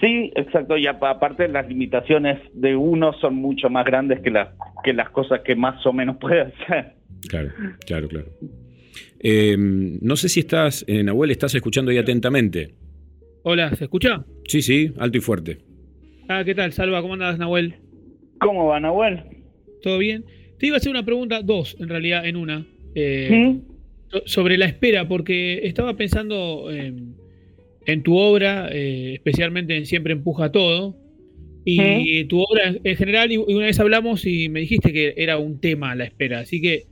Sí, exacto. Y apa- aparte las limitaciones de uno son mucho más grandes que las que las cosas que más o menos puede hacer. Claro, claro, claro. Eh, no sé si estás, eh, Nahuel, estás escuchando ahí atentamente. Hola, ¿se escucha? Sí, sí, alto y fuerte. Ah, ¿qué tal? Salva, ¿cómo andas, Nahuel? ¿Cómo va, Nahuel? ¿Todo bien? Te iba a hacer una pregunta, dos en realidad, en una. eh, ¿Mm? so- Sobre la espera, porque estaba pensando en, en tu obra, eh, especialmente en Siempre Empuja Todo, y tu obra en- en general, y y una vez hablamos y me dijiste que era un tema la espera. Así que,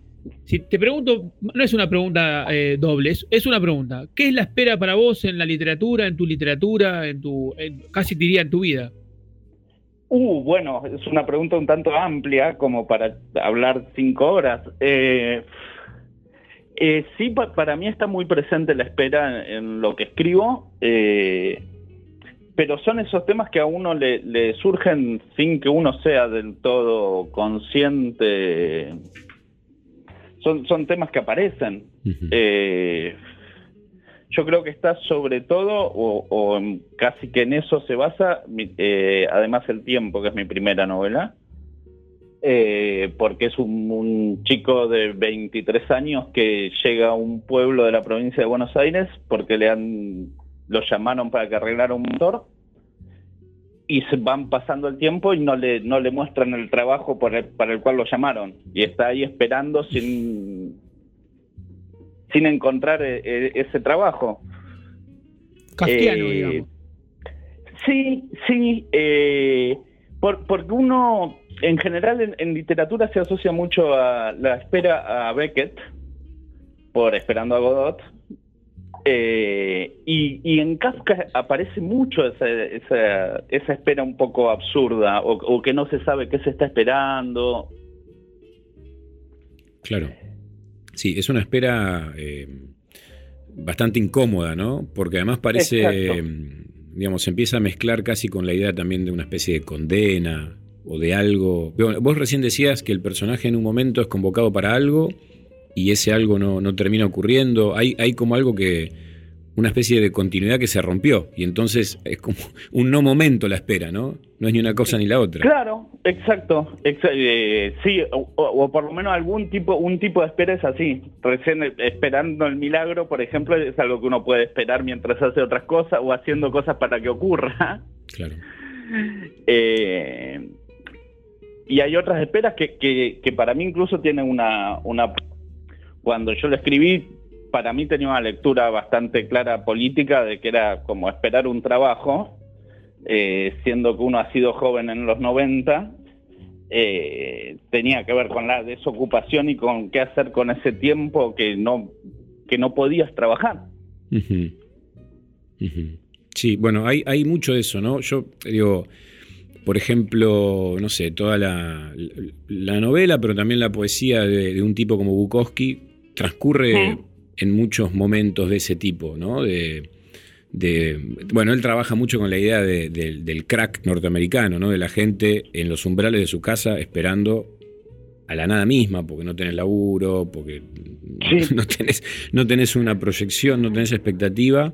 si te pregunto, no es una pregunta eh, doble, es, es una pregunta. ¿Qué es la espera para vos en la literatura, en tu literatura, en tu, en- casi diría en tu vida? Uh, bueno, es una pregunta un tanto amplia como para hablar cinco horas. Eh, eh, sí, pa- para mí está muy presente la espera en, en lo que escribo, eh, pero son esos temas que a uno le, le surgen sin que uno sea del todo consciente. Son, son temas que aparecen. Eh, yo creo que está sobre todo, o, o casi que en eso se basa, eh, además El Tiempo, que es mi primera novela, eh, porque es un, un chico de 23 años que llega a un pueblo de la provincia de Buenos Aires porque le han lo llamaron para que arreglara un motor y se van pasando el tiempo y no le no le muestran el trabajo por el- para el cual lo llamaron. Y está ahí esperando sin sin encontrar eh, eh, ese trabajo. Kafkiano, Eh, digamos. Sí, sí, eh, por- porque uno en general en, en literatura se asocia mucho a la espera a Beckett por Esperando a Godot. eh, y, y en Kafka aparece mucho esa, esa, esa espera un poco absurda o, o que no se sabe qué se está esperando. Claro. Sí, es una espera eh, bastante incómoda, ¿no? Porque además parece, eh, digamos, se empieza a mezclar casi con la idea también de una especie de condena o de algo. Bueno, Vos recién decías que el personaje en un momento es convocado para algo y ese algo no, no termina ocurriendo. Hay, hay como algo que, una especie de continuidad que se rompió y entonces es como un no momento la espera, ¿no? No es ni una cosa ni la otra. Claro, exacto, exa- eh, sí, o, por lo menos algún tipo, un tipo de espera es así. Recién eh, esperando el milagro, por ejemplo, es algo que uno puede esperar mientras hace otras cosas o haciendo cosas para que ocurra. Claro. Eh, y hay otras esperas que, que, que para mí incluso tienen una, una... Cuando yo lo escribí, para mí tenía una lectura bastante clara política de que era como esperar un trabajo, eh, siendo que uno ha sido joven en los 90, eh, tenía que ver con la desocupación y con qué hacer con ese tiempo que no, que no podías trabajar. Ujú. Sí, bueno, hay, hay mucho de eso, ¿no? Yo digo, por ejemplo, no sé, toda la, la novela, pero también la poesía de, de un tipo como Bukowski transcurre. En muchos momentos de ese tipo, ¿no? De, de- bueno, él trabaja mucho con la idea de- del- del crack norteamericano, ¿no? De la gente en los umbrales de su casa esperando a la nada misma, porque no tenés laburo, porque no, tenés, no tenés una proyección, no tenés expectativa,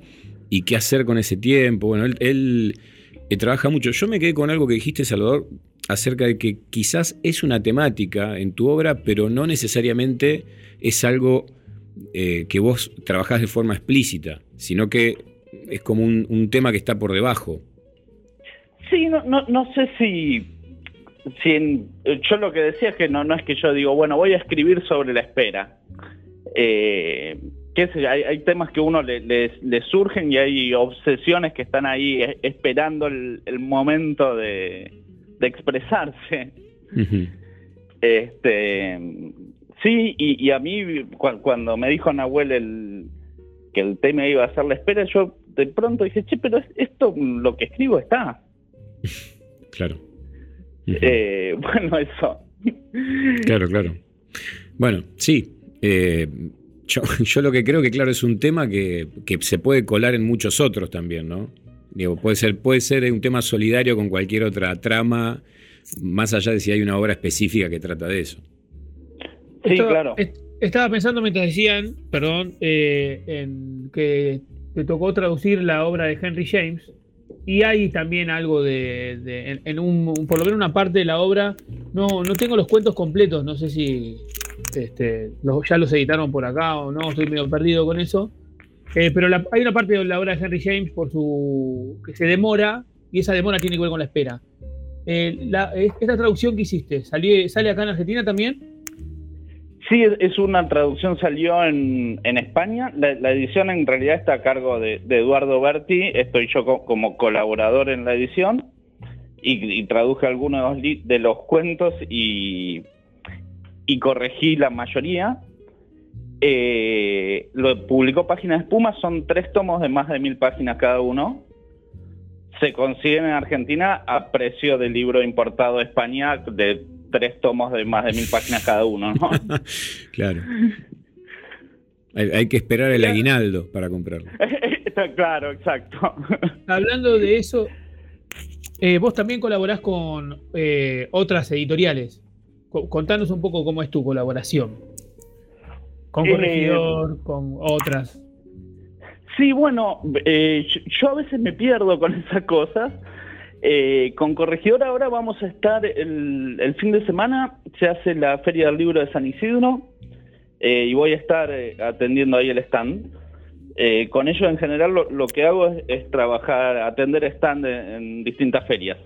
y qué hacer con ese tiempo. Bueno, él, él, eh, trabaja mucho. Yo me quedé con algo que dijiste, Salvador, acerca de que quizás es una temática en tu obra, pero no necesariamente es algo eh, que vos trabajás de forma explícita, sino que es como un, un tema que está por debajo. Sí, no, no, no sé si, si en- yo lo que decía es que no, no es que yo digo, bueno, voy a escribir sobre la espera. Eh, qué sé yo, hay, hay temas que uno le, le- le surgen y hay obsesiones que están ahí eh, esperando el, el momento de, de expresarse. Este, sí, y, y a mí cu- cuando me dijo Nahuel el, que el tema iba a ser la espera, yo de pronto dije, che, pero es- esto, lo que escribo está. Claro, Eh, bueno, eso. claro, claro. Bueno, sí. eh, yo, yo lo que creo que, claro, es un tema que, que se puede colar en muchos otros también, ¿no? Digo, puede ser, puede ser un tema solidario con cualquier otra trama, más allá de si hay una obra específica que trata de eso. Sí, Estaba- claro. est- Estaba pensando mientras decían, perdón, eh, en que te tocó traducir la obra de Henry James. Y hay también algo de, de- en, en un, por lo menos una parte de la obra, no, no tengo los cuentos completos, no sé si este, los- ya los editaron por acá o no, estoy medio perdido con eso. Eh, pero la- hay una parte de la obra de Henry James por su que se demora y esa demora tiene que ver con la espera. Eh, la- esta traducción que hiciste, ¿salió- ¿sale acá en Argentina también? Sí, es- una traducción, salió en, en España. La, edición en realidad está a cargo de, Eduardo Berti. Estoy yo co- como colaborador en la edición y, traduje algunos de los, cuentos y, y corregí la mayoría. Eh, lo publicó Páginas de Espuma, son tres tomos de más de mil páginas cada uno. Se consiguen en Argentina a precio de libro importado de España de tres tomos de más de mil páginas cada uno, ¿no? Claro. Hay, hay que esperar el aguinaldo para comprarlo. Está claro, exacto. Hablando de eso, eh, vos también colaborás con eh, otras editoriales. Co- contanos un poco cómo es tu colaboración. Con Eh, Corregidor, con otras. Sí, bueno, eh, yo, yo a veces me pierdo con esas cosas. Eh, con Corregidor ahora vamos a estar el, fin de semana, se hace la Feria del Libro de San Isidro eh, y voy a estar eh, atendiendo ahí el stand. Eh, con ellos en general lo, que hago es, trabajar, atender stand en, distintas ferias.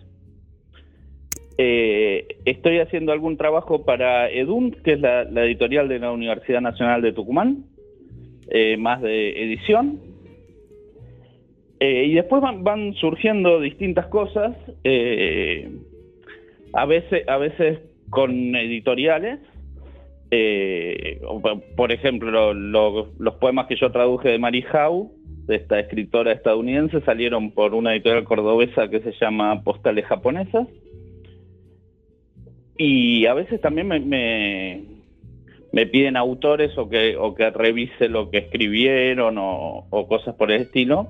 Estoy haciendo algún trabajo para EDUN, que es la, la editorial de la Universidad Nacional de Tucumán, más de edición. Eh, y después van, surgiendo distintas cosas, eh, a, veces, a veces con editoriales. eh, por- ejemplo, lo- lo- los poemas que yo traduje de Mary Howe, de esta escritora estadounidense, salieron por una editorial cordobesa que se llama Postales Japonesas. Y a veces también me, me, piden autores o que, o que revise lo que escribieron o cosas por el estilo.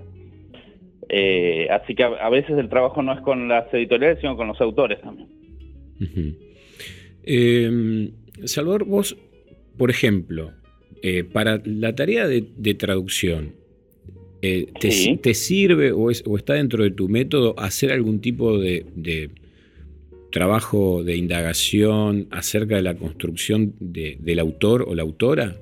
Eh, así que a, a veces el trabajo no es con las editoriales, sino con los autores también. Eh, Salvador, vos, por ejemplo, eh, para la tarea de, de traducción, eh, te, Sí. te sirve o, es- o está dentro de tu método hacer algún tipo de, de trabajo de indagación acerca de la construcción de- del autor o la autora?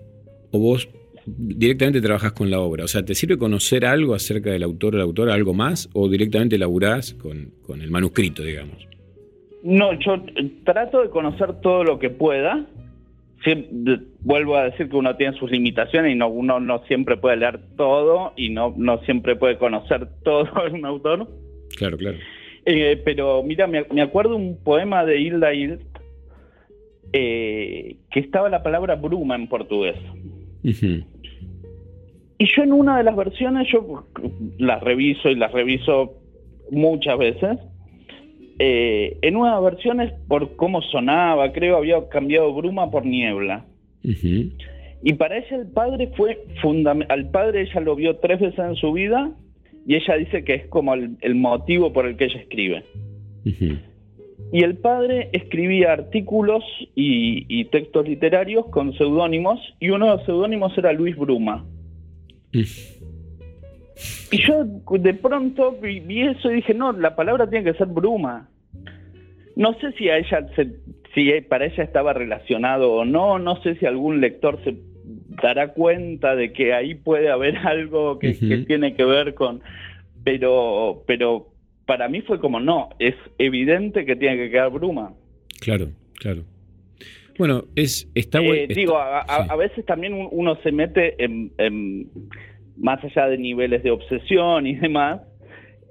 ¿O vos directamente trabajas con la obra? O sea, ¿te sirve conocer algo acerca del autor o la autora, algo más? ¿O directamente laburás con, con el manuscrito, digamos? No, yo eh, trato de conocer todo lo que pueda. Vuelvo a decir que uno tiene sus limitaciones y no, uno no siempre puede leer todo y no, no siempre puede conocer todo un autor. Claro, claro. Eh, pero mira, me, me acuerdo un poema de Hilda Hild eh, que estaba la palabra bruma en portugués. Y yo en una de las versiones, yo las reviso y las reviso muchas veces. Eh, en una de las versiones, por cómo sonaba, creo, había cambiado bruma por niebla. Y para ella el padre fue fundamental. Al padre ella lo vio tres veces en su vida y ella dice que es como el, el motivo por el que ella escribe. Y el padre escribía artículos y, y textos literarios con seudónimos, y uno de los seudónimos era Luis Bruma. Y yo de pronto vi, eso y dije, no, la palabra tiene que ser Bruma. No sé si a ella se- si para ella estaba relacionado o no, no sé si algún lector se dará cuenta de que ahí puede haber algo que, tiene que ver con, pero, pero para mí fue como no, es evidente que tiene que quedar Bruma. Claro, claro. Bueno, es, está Eh, bueno. digo, a, a- a veces también un- uno se mete en, en- más allá de niveles de obsesión y demás,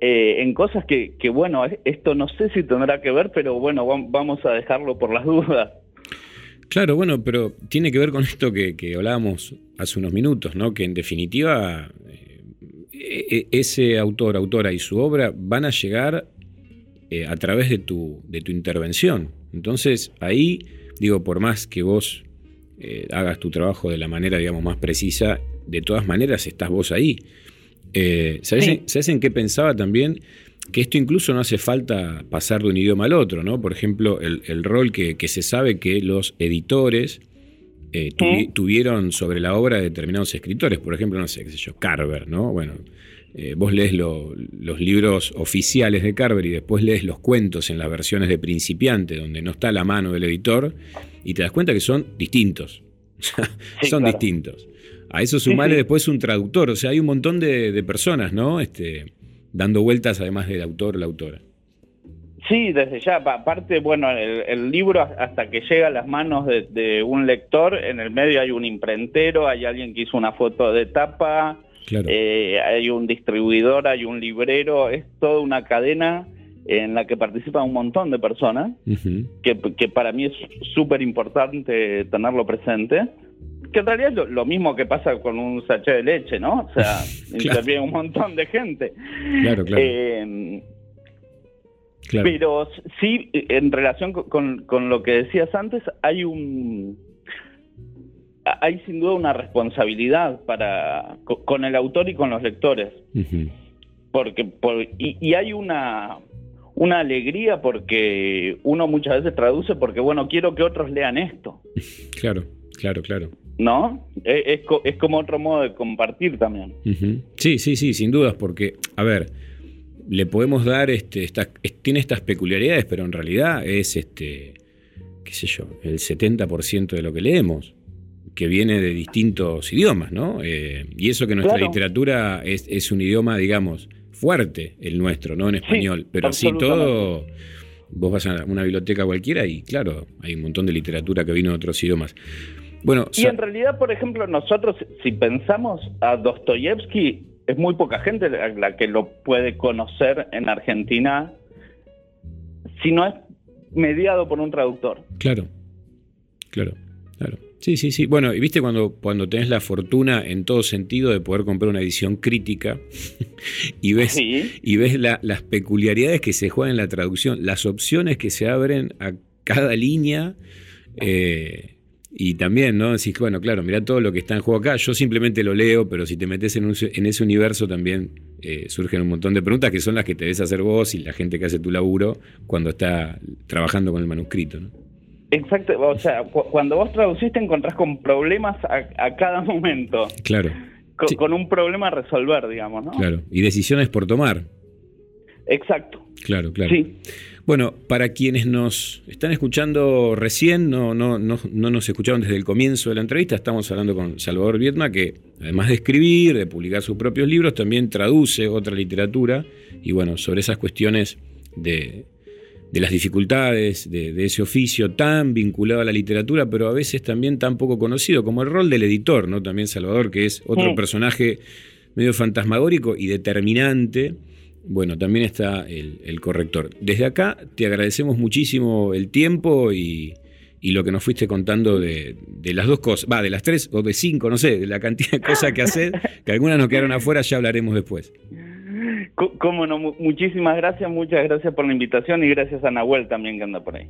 eh, en cosas que, que, bueno, esto no sé si tendrá que ver, pero bueno, vam- vamos a dejarlo por las dudas. Claro, bueno, pero tiene que ver con esto que, que hablábamos hace unos minutos, ¿no? Que en definitiva eh, e- ese autor, autora y su obra van a llegar eh, a través de tu, de tu intervención. Entonces, ahí, digo, por más que vos eh, hagas tu trabajo de la manera, digamos, más precisa, de todas maneras estás vos ahí. Eh, ¿sabés, Sí. en, qué pensaba también? Que esto incluso no hace falta pasar de un idioma al otro, ¿no? Por ejemplo, el, el rol que, que se sabe que los editores eh, tuvi- tuvieron sobre la obra de determinados escritores. Por ejemplo, no sé, qué sé yo, Carver, ¿no? Bueno, eh, vos lees lo- los libros oficiales de Carver y después lees los cuentos en las versiones de principiante, donde no está la mano del editor, y te das cuenta que son distintos. son claro. distintos. A eso sumarle sí. después un traductor. O sea, hay un montón de, de personas, ¿no? Este, dando vueltas además del autor o la autora. Sí, desde ya. Pa- Aparte, bueno, el, el libro hasta que llega a las manos de, de un lector, en el medio hay un imprentero, hay alguien que hizo una foto de tapa, Claro. eh, hay un distribuidor, hay un librero, es toda una cadena en la que participa un montón de personas, que, que para mí es súper importante tenerlo presente. Que en realidad es lo, lo mismo que pasa con un sachet de leche, ¿no? O sea, interviene un montón de gente. Claro, claro. Eh, Claro. pero sí, en relación con- con, con lo que decías antes, hay un hay sin duda una responsabilidad para co- con el autor y con los lectores, porque por, y, y hay una una alegría porque uno muchas veces traduce porque bueno quiero que otros lean esto, Claro, claro, claro. ¿no? Es, es co- es como otro modo de compartir también. Sí, sí, sí, sin dudas, porque, a ver, le podemos dar, este, esta- es- tiene estas peculiaridades, pero en realidad es, este, qué sé yo, el 70% de lo que leemos, que viene de distintos idiomas, ¿no? Eh, y eso que nuestra Claro. literatura es, es un idioma, digamos, fuerte, el nuestro, ¿no? En español, pero así todo, vos vas a una biblioteca cualquiera y, claro, hay un montón de literatura que vino de otros idiomas. Bueno, Y so- en realidad, por ejemplo, nosotros, si pensamos a Dostoyevsky, es muy poca gente la, la que lo puede conocer en Argentina si no es mediado por un traductor. Claro, claro, claro. Sí, sí, sí. Bueno, y viste cuando, cuando tenés la fortuna en todo sentido de poder comprar una edición crítica y ves, y ves la- las peculiaridades que se juegan en la traducción, las opciones que se abren a cada línea. eh, y también, ¿no? Decís, bueno, claro, mirá todo lo que está en juego acá. Yo simplemente lo leo, pero si te metes en, un- en ese universo también eh, surgen un montón de preguntas que son las que te debes hacer vos y la gente que hace tu laburo cuando está trabajando con el manuscrito, ¿no? Exacto, o sea, cu- cuando vos traducís te encontrás con problemas a, a cada momento, Claro, con, con un problema a resolver, digamos, ¿no? claro. Y decisiones por tomar. Exacto. Claro, claro. Sí. Bueno, para quienes nos están escuchando recién, no, no, no, no nos escucharon desde el comienzo de la entrevista, estamos hablando con Salvador Viedma, que además de escribir, de publicar sus propios libros, también traduce otra literatura y bueno, sobre esas cuestiones de, de las dificultades de, de ese oficio tan vinculado a la literatura, pero a veces también tan poco conocido, como el rol del editor, ¿no? También Salvador, que es otro Sí. personaje medio fantasmagórico y determinante. Bueno, también está el, el corrector. Desde acá te agradecemos muchísimo el tiempo y, y lo que nos fuiste contando de, de las dos cosas, va, de las tres o de cinco, no sé, de la cantidad de cosas que haces, que algunas nos quedaron afuera, ya hablaremos después. Cómo no, Mu- muchísimas gracias, muchas gracias por la invitación y gracias a Nahuel también que anda por ahí.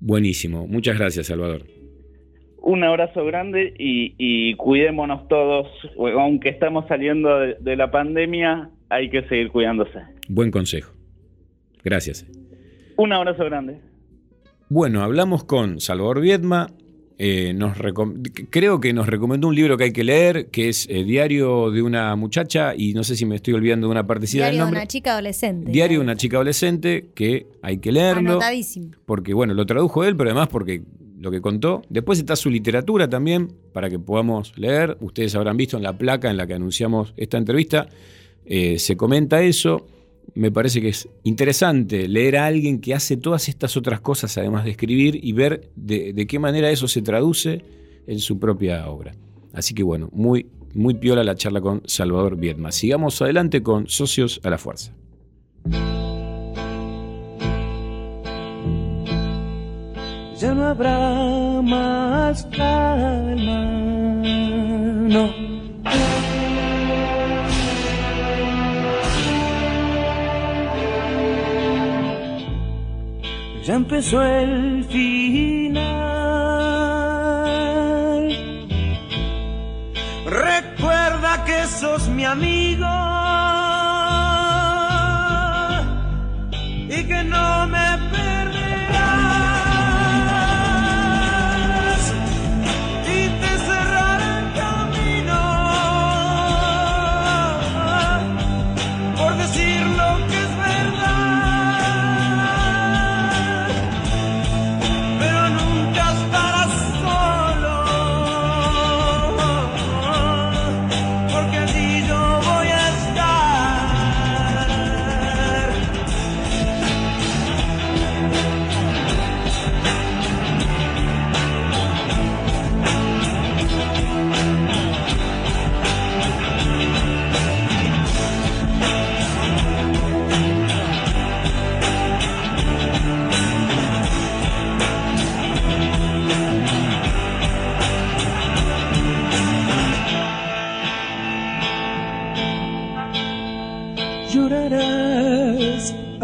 Buenísimo, muchas gracias Salvador. Un abrazo grande y, y cuidémonos todos, aunque estamos saliendo de, de la pandemia, hay que seguir cuidándose. Buen consejo. Gracias. Un abrazo grande. Bueno, hablamos con Salvador Viedma. Eh, nos creo que nos recomendó un libro que hay que leer, que es eh, Diario de una muchacha, y no sé si me estoy olvidando de una partecita del Diario de una chica adolescente. Diario de una chica adolescente, que hay que leerlo. Anotadísimo. Porque, bueno, lo tradujo él, pero además porque lo que contó. Después está su literatura también, para que podamos leer. Ustedes habrán visto en la placa en la que anunciamos esta entrevista, eh, se comenta eso. Me parece que es interesante leer a alguien que hace todas estas otras cosas, además de escribir, y ver de, qué manera eso se traduce en su propia obra. Así que bueno, muy, muy piola la charla con Salvador Viedma. Sigamos adelante con Socios a la Fuerza. ya no habrá más. Ya empezó el final. Recuerda que sos mi amigo y que no me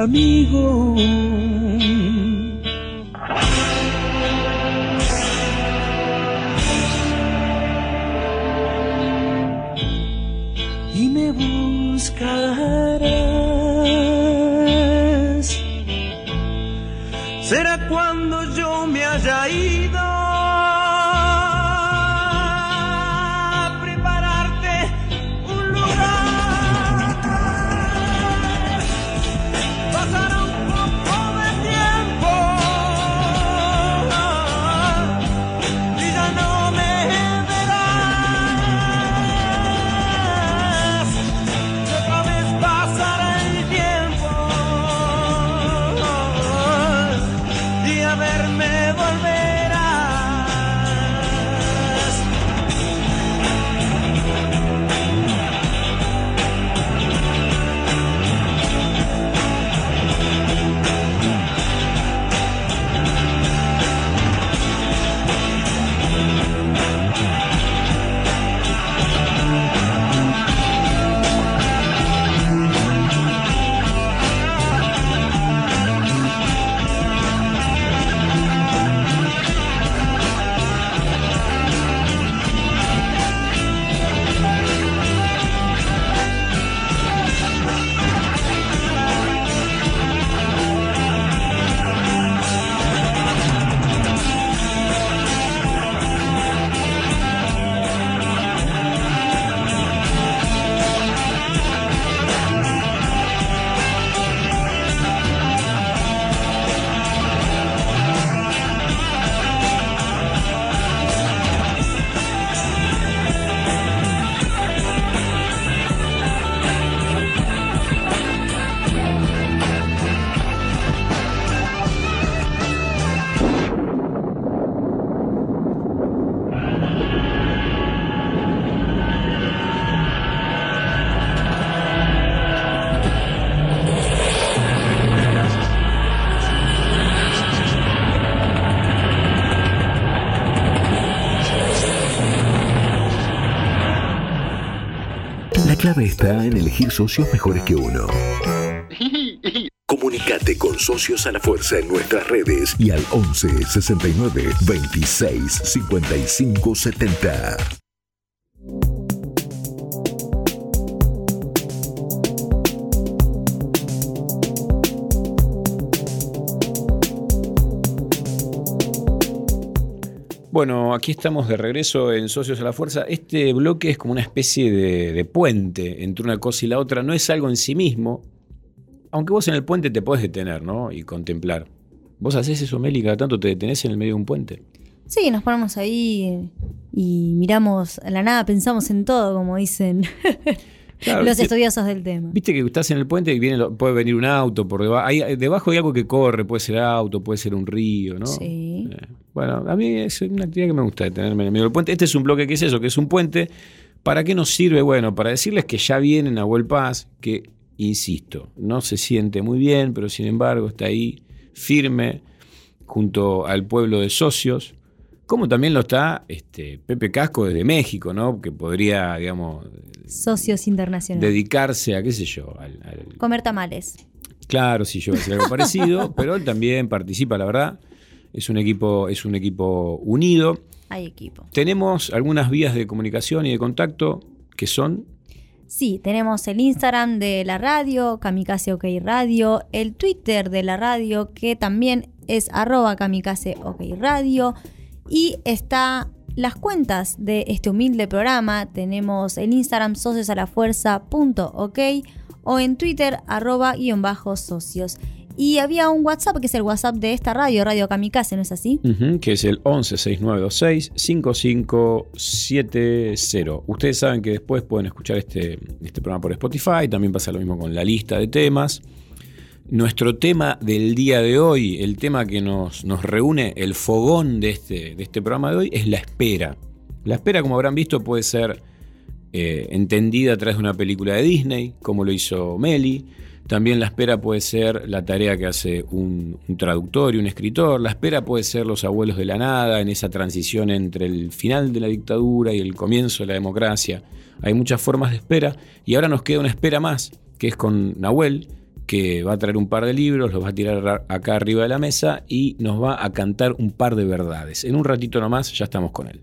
amigo. Elegir socios mejores que uno. Comunicate con Socios a la Fuerza en nuestras redes y al 11 69 26 55 70. Bueno, aquí estamos de regreso en Socios a la Fuerza. Este bloque es como una especie de, puente entre una cosa y la otra. No es algo en sí mismo. Aunque vos en el puente te podés detener, ¿no? Y contemplar. ¿Vos hacés eso, Meli? Cada tanto te detenés en el medio de un puente. Sí, nos ponemos ahí y miramos a la nada, pensamos en todo, como dicen Claro, los estudiosos del tema. Viste que estás en el puente y viene, puede venir un auto por debajo. Hay, debajo hay algo que corre, puede ser auto, puede ser un río, ¿no? Sí. Eh, bueno, a mí es una actividad que me gusta detenerme en el medio del puente. Este es un bloque que es eso, que es un puente. ¿Para qué nos sirve? Bueno, para decirles que ya viene Nahuel Paz, que, insisto, no se siente muy bien, pero sin embargo está ahí firme junto al pueblo de socios. Como también lo está este, Pepe Casco desde México, ¿no? Que podría, digamos, Socios internacionales. dedicarse a, qué sé yo, al, al- Comer tamales. Claro, si yo voy a decir algo parecido, pero él también participa, la verdad. Es un equipo, es un equipo unido. Hay equipo. Tenemos algunas vías de comunicación y de contacto que son. Sí, tenemos el Instagram de la radio, Kamikaze OK Radio, el Twitter de la radio, que también es arroba Kamikaze OK Radio, y está las cuentas de este humilde programa. Tenemos el Instagram sociosalafuerza.ok o en Twitter arroba guion bajo socios. Y había un WhatsApp que es el WhatsApp de esta radio, Radio Kamikaze, ¿no es así? Que es el 116926-5570. Ustedes saben que después pueden escuchar este, este programa por Spotify, también pasa lo mismo con la lista de temas. Nuestro tema del día de hoy, el tema que nos, nos reúne, el fogón de este, de este programa de hoy, es la espera. La espera, como habrán visto, puede ser eh, entendida a través de una película de Disney, como lo hizo Meli. También la espera puede ser la tarea que hace un, un traductor y un escritor. La espera puede ser los abuelos de la nada, en esa transición entre el final de la dictadura y el comienzo de la democracia. Hay muchas formas de espera. Y ahora nos queda una espera más, que es con Nahuel, que va a traer un par de libros, los va a tirar ra- acá arriba de la mesa y nos va a cantar un par de verdades. En un ratito nomás ya estamos con él.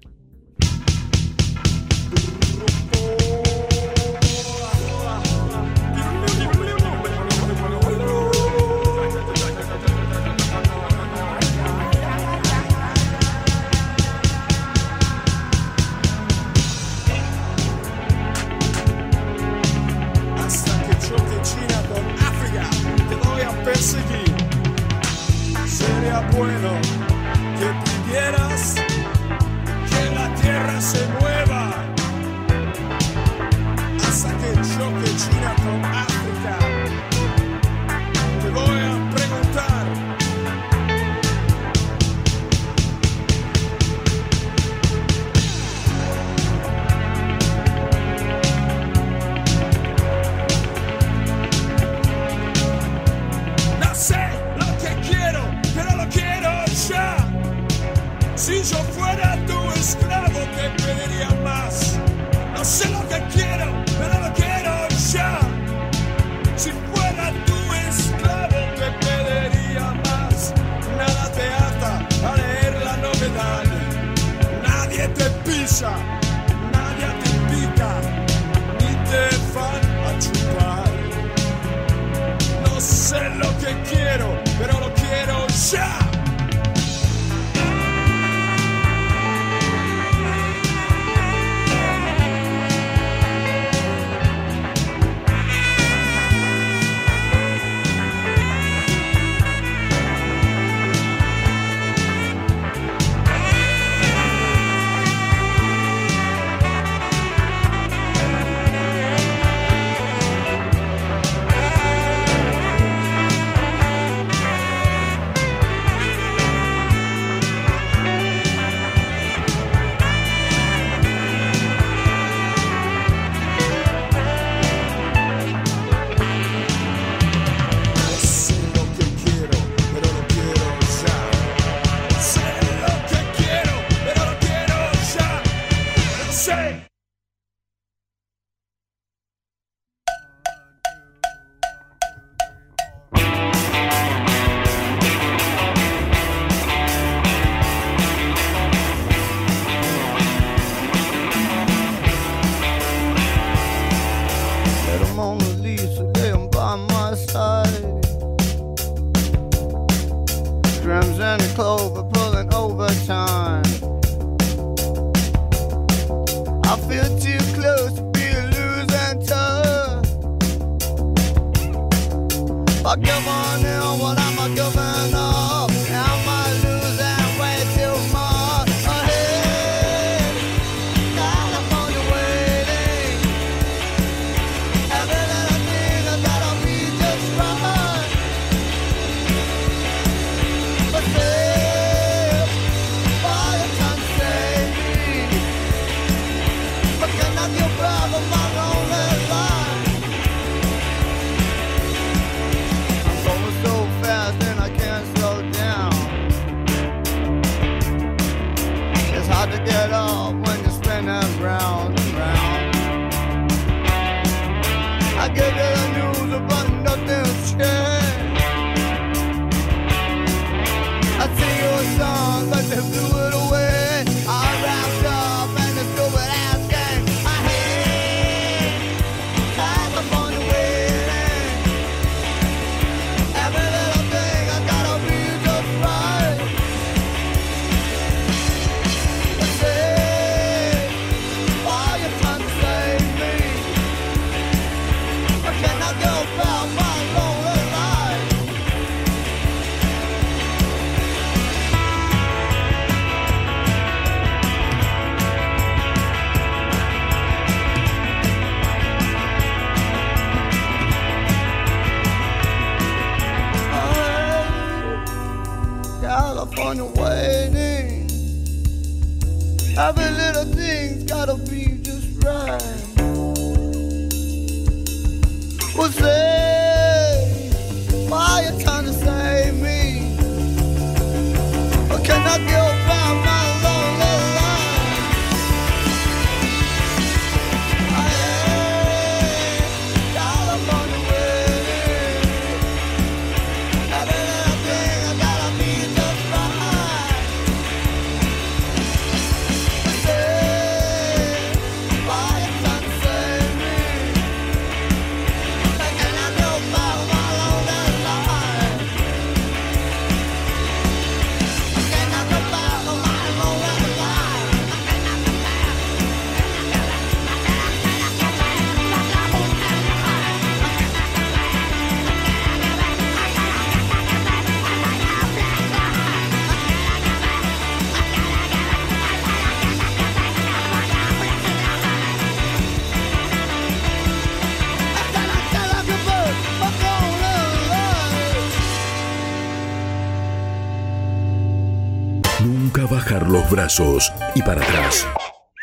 Brazos y para atrás,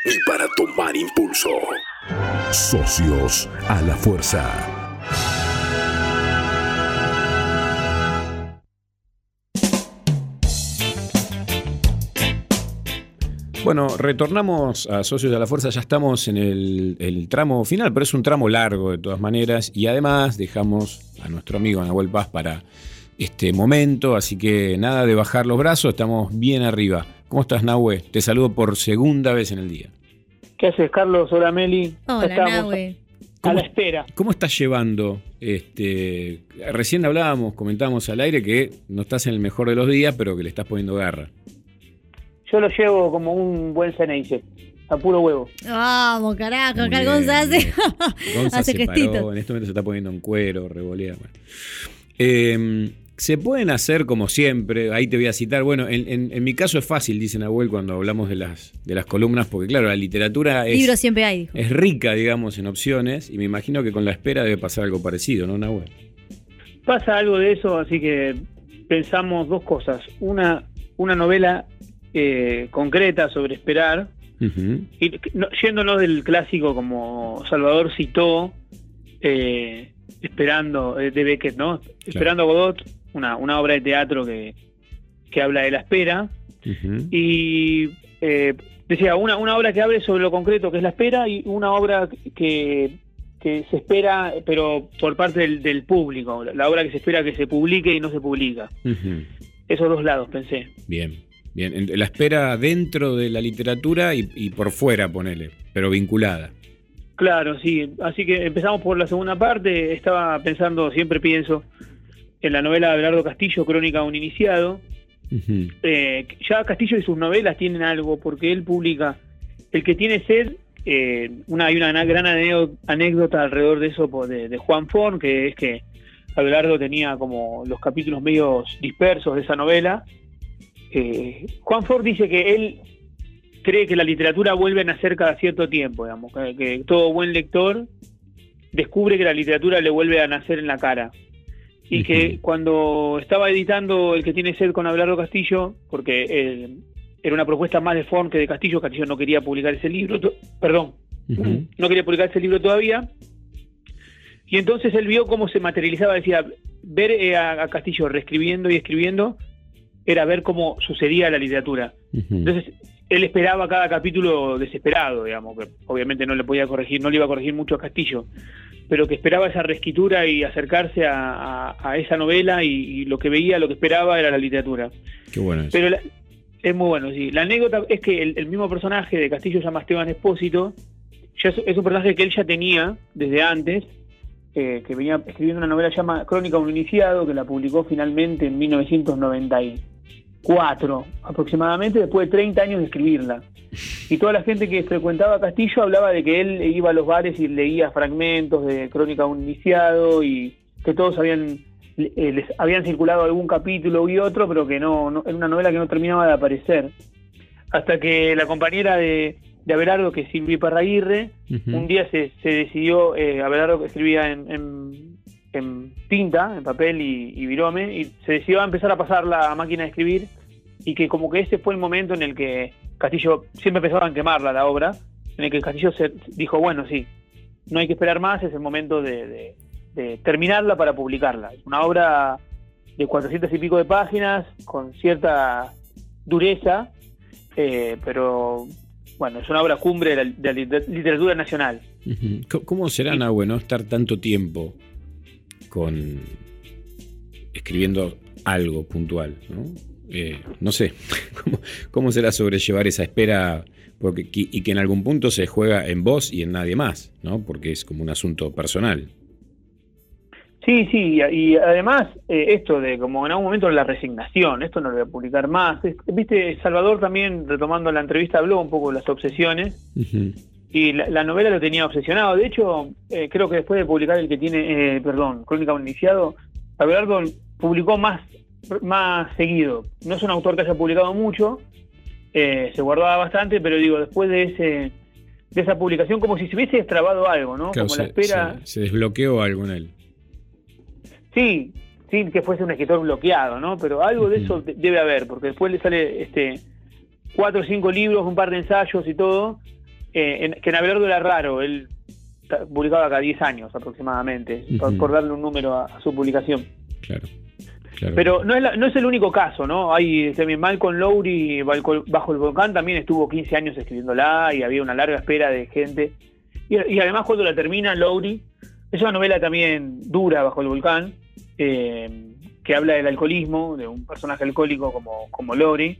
ni para tomar impulso. Socios a la fuerza. Bueno, retornamos a Socios de la Fuerza, ya estamos en el, el tramo final, pero es un tramo largo de todas maneras y además dejamos a nuestro amigo Nahuel Paz para este momento, así que nada de bajar los brazos, estamos bien arriba. ¿Cómo estás, Nahue? Te saludo por segunda vez en el día. ¿Qué haces, Carlos? Hola, Meli. Hola, Estamos Nahue. A la espera. ¿Cómo estás llevando? Este, recién hablábamos, comentábamos al aire que no estás en el mejor de los días, pero que le estás poniendo garra. Yo lo llevo como un buen Ceneice, a puro huevo. Vamos, carajo, acá Gonza hace, Gonza hace se gestitos. paró, en este momento se está poniendo en cuero, revolea. Eh, se pueden hacer como siempre, ahí te voy a citar, bueno, en, en- en mi caso es fácil, dice Nahuel, cuando hablamos de las, de las columnas, porque claro, la literatura es, Libros siempre hay, dijo. es rica, digamos, en opciones, y me imagino que con la espera debe pasar algo parecido, ¿no, Nahuel? Pasa algo de eso, así que pensamos dos cosas. Una, una novela eh, concreta sobre esperar, Ujú. y no- yéndonos del clásico como Salvador citó, eh, esperando, eh, de Beckett, ¿no? Esperando a Godot, una, una obra de teatro que, que habla de la espera. Y eh, decía, una, una obra que hable sobre lo concreto que es la espera y una obra que, que se espera, pero por parte del, del público, la obra que se espera que se publique y no se publica. Esos dos lados, pensé. Bien, bien. En- La espera dentro de la literatura y, y por fuera, ponele, pero vinculada. Claro, sí. Así que empezamos por la segunda parte. Estaba pensando, siempre pienso, en la novela de Abelardo Castillo, Crónica de un Iniciado. Eh, ya Castillo y sus novelas tienen algo, porque él publica El que tiene sed. eh, una, hay una gran anécdota alrededor de eso po- de, de Juan Fon, que es que Abelardo tenía como los capítulos medios dispersos de esa novela. Eh, Juan Ford dice que él cree que la literatura vuelve a nacer cada cierto tiempo, digamos, que, que todo buen lector descubre que la literatura le vuelve a nacer en la cara. Y que cuando estaba editando El que tiene sed con Abelardo Castillo, porque eh, era una propuesta más de Fon que de Castillo, Castillo no quería publicar ese libro, perdón, no quería publicar ese libro todavía. Y entonces él vio cómo se materializaba, decía, ver eh, a, a Castillo reescribiendo y escribiendo era ver cómo sucedía la literatura. Entonces él esperaba cada capítulo desesperado, digamos, que obviamente no le podía corregir, no le iba a corregir mucho a Castillo, pero que esperaba esa reescritura y acercarse a, a- a esa novela y, y lo que veía, lo que esperaba era la literatura. Qué bueno eso. Pero la- es muy bueno, sí. La anécdota es que el, el mismo personaje de Castillo se llama Esteban Espósito, ya es, es un personaje que él ya tenía desde antes, eh, que venía escribiendo una novela llamada Crónica de un iniciado, que la publicó finalmente en 1994 aproximadamente, después de 30 años de escribirla. Y toda la gente que frecuentaba Castillo hablaba de que él iba a los bares y leía fragmentos de Crónica de un iniciado y que todos habían eh, les habían circulado algún capítulo y otro, pero que no, no- era una novela que no terminaba de aparecer. Hasta que la compañera de, de Abelardo, que es Silvia Parraguirre, un día se, se decidió, eh, Abelardo que escribía en, en- en tinta, en papel y, y virome, y se decidió a empezar a pasar la máquina de escribir, y que como que ese fue el momento en el que Castillo, siempre pensaban quemarla la obra, en el que Castillo se dijo, bueno, sí, no hay que esperar más, es el momento de, de- de terminarla para publicarla. Es una obra de 400 y pico de páginas, con cierta dureza, eh, pero bueno, es una obra cumbre de la, de la liter- literatura nacional. Ujú. ¿Cómo- ¿Cómo será, Nahue, no estar tanto tiempo con escribiendo algo puntual? No, Eh, no sé, ¿cómo, cómo será sobrellevar esa espera porque, y que en algún punto se juega en vos y en nadie más, ¿no? porque es como un asunto personal. Sí, sí, y, además eh, esto de como en algún momento la resignación, esto no lo voy a publicar más. Es- Viste, Salvador también, retomando la entrevista, habló un poco de las obsesiones y la, la novela lo tenía obsesionado. De hecho, eh, creo que después de publicar el que tiene, eh, perdón, Crónica un Iniciado, Abelardo publicó más, más seguido. No es un autor que haya publicado mucho, eh, se guardaba bastante, pero digo, después de ese de esa publicación, como si se hubiese destrabado algo, ¿no? Claro, como la espera. se- se desbloqueó algo en él. Sí, sí, que fuese un escritor bloqueado, ¿no? Pero algo de eso de- debe haber, porque después le sale este cuatro o cinco libros, un par de ensayos y todo, eh, en- que en Abelardo era raro, él publicaba cada 10 años aproximadamente, por, darle un número a, a su publicación. Claro. claro. Pero no es, la- no es el único caso, ¿no? Hay también Malcolm Lowry, Bajo el Volcán, también estuvo 15 años escribiéndola y había una larga espera de gente. Y, y además cuando la termina Lowry, es una novela también dura, Bajo el Volcán, eh, que habla del alcoholismo, de un personaje alcohólico como, como Lowry.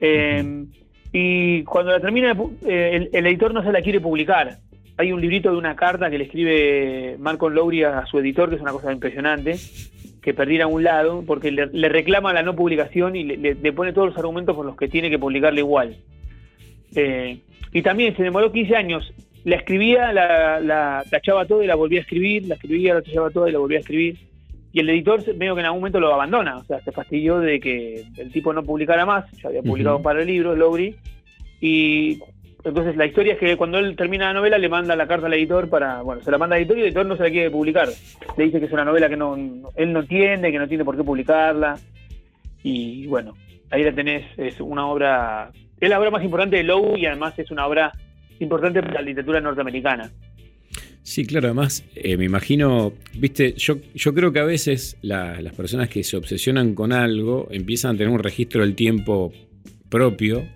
Eh, y cuando la termina, eh, el, el editor no se la quiere publicar. Hay un librito de una carta que le escribe Malcolm Lowry a su editor, que es una cosa impresionante, que perdiera un lado, porque le, reclama la no publicación y le, pone todos los argumentos por los que tiene que publicarle igual. Eh, y también se demoró 15 años. La escribía, la, la tachaba todo y la volvía a escribir, la escribía, la tachaba todo y la volvía a escribir. Y el editor medio que en algún momento lo abandona, o sea, se fastidió de que el tipo no publicara más, ya había publicado Ujú. para el libro, Lowry, y entonces la historia es que cuando él termina la novela le manda la carta al editor para, bueno, se la manda al editor y el editor no se la quiere publicar. Le dice que es una novela que no, él no entiende, que no tiene por qué publicarla. Y bueno, ahí la tenés, es una obra, es la obra más importante de Lowe y además es una obra importante para la literatura norteamericana. Sí, claro, además eh, me imagino, viste, yo, yo creo que a veces la- las personas que se obsesionan con algo empiezan a tener un registro del tiempo propio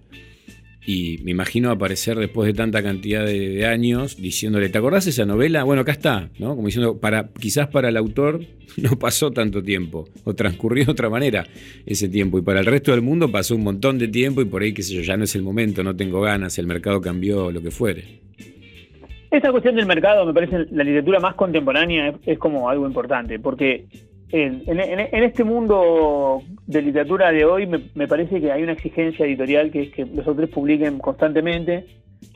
y me imagino aparecer después de tanta cantidad de, años diciéndole, ¿te acordás esa novela? Bueno, acá está, ¿no? Como diciendo, para, quizás para el autor no pasó tanto tiempo o transcurrió de otra manera ese tiempo y para el resto del mundo pasó un montón de tiempo y por ahí, qué sé yo, ya no es el momento, no tengo ganas, el mercado cambió, lo que fuere. Esa cuestión del mercado me parece la literatura más contemporánea es, como algo importante, porque en, en- en- este mundo de literatura de hoy me, parece que hay una exigencia editorial que es que los autores publiquen constantemente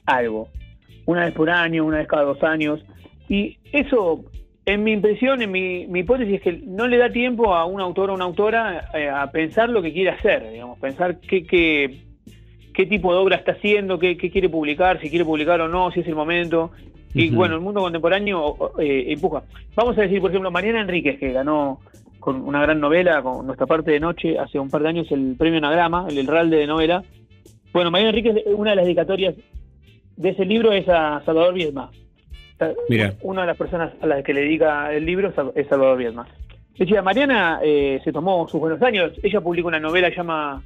algo, una vez por año, una vez cada dos años, y eso, en mi impresión, en mi, mi hipótesis es que no le da tiempo a un autor o una autora eh, a pensar lo que quiere hacer, digamos, pensar qué, qué tipo de obra está haciendo, qué, qué quiere publicar, si quiere publicar o no, si es el momento. Y bueno, el mundo contemporáneo eh, empuja. Vamos a decir, por ejemplo, Mariana Enríquez, que ganó con una gran novela, con nuestra parte de noche, hace un par de años, el premio Anagrama, el Herralde de novela. Bueno, Mariana Enríquez, una de las dedicatorias de ese libro es a Salvador Viedma. Mira. Una de las personas a las que le dedica el libro es Salvador Viedma. Decía, Mariana eh, se tomó sus buenos años. Ella publicó una novela que llama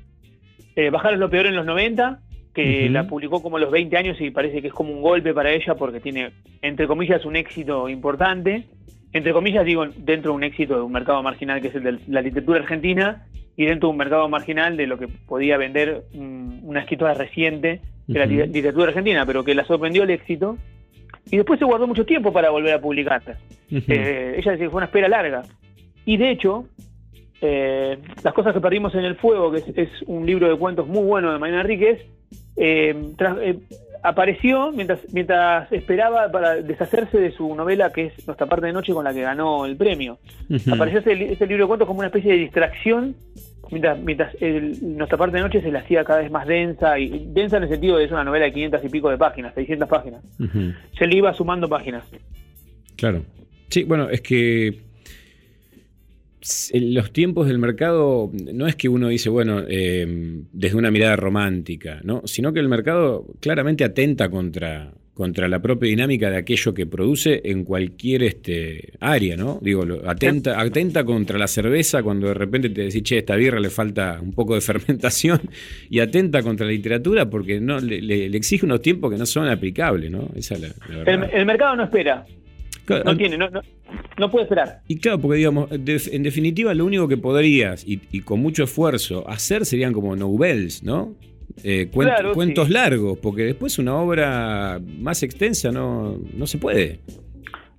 eh, Bajar es lo peor en los 90 que la publicó como a los 20 años y parece que es como un golpe para ella porque tiene, entre comillas, un éxito importante. Entre comillas, digo, dentro de un éxito de un mercado marginal que es el de la literatura argentina y dentro de un mercado marginal de lo que podía vender mm, una escritora reciente de la literatura argentina, pero que la sorprendió el éxito. Y después se guardó mucho tiempo para volver a publicarla. Ujú. Eh, ella decía que fue una espera larga. Y de hecho, eh, Las cosas que perdimos en el fuego, que es, es un libro de cuentos muy bueno de Marina Enríquez, eh, tras- eh, apareció mientras, mientras esperaba para deshacerse de su novela que es Nuestra parte de noche con la que ganó el premio. Apareció este, li- este libro de cuentos como una especie de distracción mientras, mientras el- Nuestra parte de noche se le hacía cada vez más densa, y densa en el sentido de es una novela de 500 y pico de páginas, 600 páginas. Se le iba sumando páginas. Claro. Sí, bueno, es que los tiempos del mercado no es que uno dice, bueno, eh, desde una mirada romántica, ¿no? Sino que el mercado claramente atenta contra, contra la propia dinámica de aquello que produce en cualquier este, área, ¿no? Digo, atenta, atenta contra la cerveza cuando de repente te decís, che, esta birra le falta un poco de fermentación, y atenta contra la literatura porque no le, le- le exige unos tiempos que no son aplicables, ¿no? Esa es la, la verdad. El, el mercado no espera. Claro, No tiene, no, no, no puede esperar. Y claro, porque digamos, en definitiva, lo único que podrías, y, y con mucho esfuerzo, hacer serían como novels, ¿no? Eh, Claro, cuentos sí. largos, porque después una obra más extensa no, no se puede.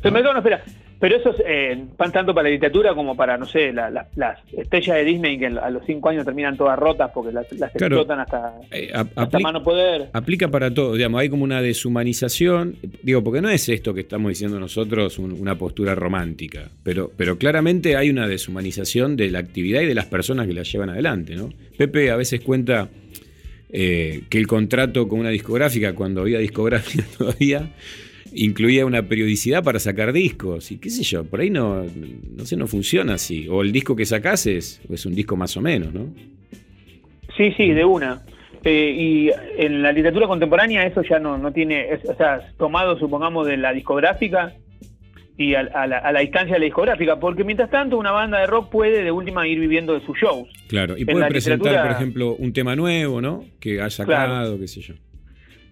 El mercado no espera. Pero eso es, eh, van tanto para la literatura como para, no sé, la- la- las estrellas de Disney que a los cinco años terminan todas rotas porque las, las Claro. explotan hasta, Eh, hasta mano poder. Aplica para todo, digamos, hay como una deshumanización, digo, porque no es esto que estamos diciendo nosotros un- una postura romántica, pero, pero claramente hay una deshumanización de la actividad y de las personas que la llevan adelante, ¿no? Pepe a veces cuenta eh, que el contrato con una discográfica, cuando había discográfica todavía, incluía una periodicidad para sacar discos, y qué sé yo, por ahí no, no sé, no funciona así, o el disco que sacás es, es un disco más o menos, ¿no? Sí, sí, de una. Eh, y en la literatura contemporánea eso ya no, no tiene, es- o sea, tomado supongamos de la discográfica y a, a la, a la distancia de la discográfica, porque mientras tanto una banda de rock puede de última ir viviendo de sus shows. Claro, y En puede presentar, literatura- por ejemplo, un tema nuevo, ¿no? Que ha sacado, qué sé yo.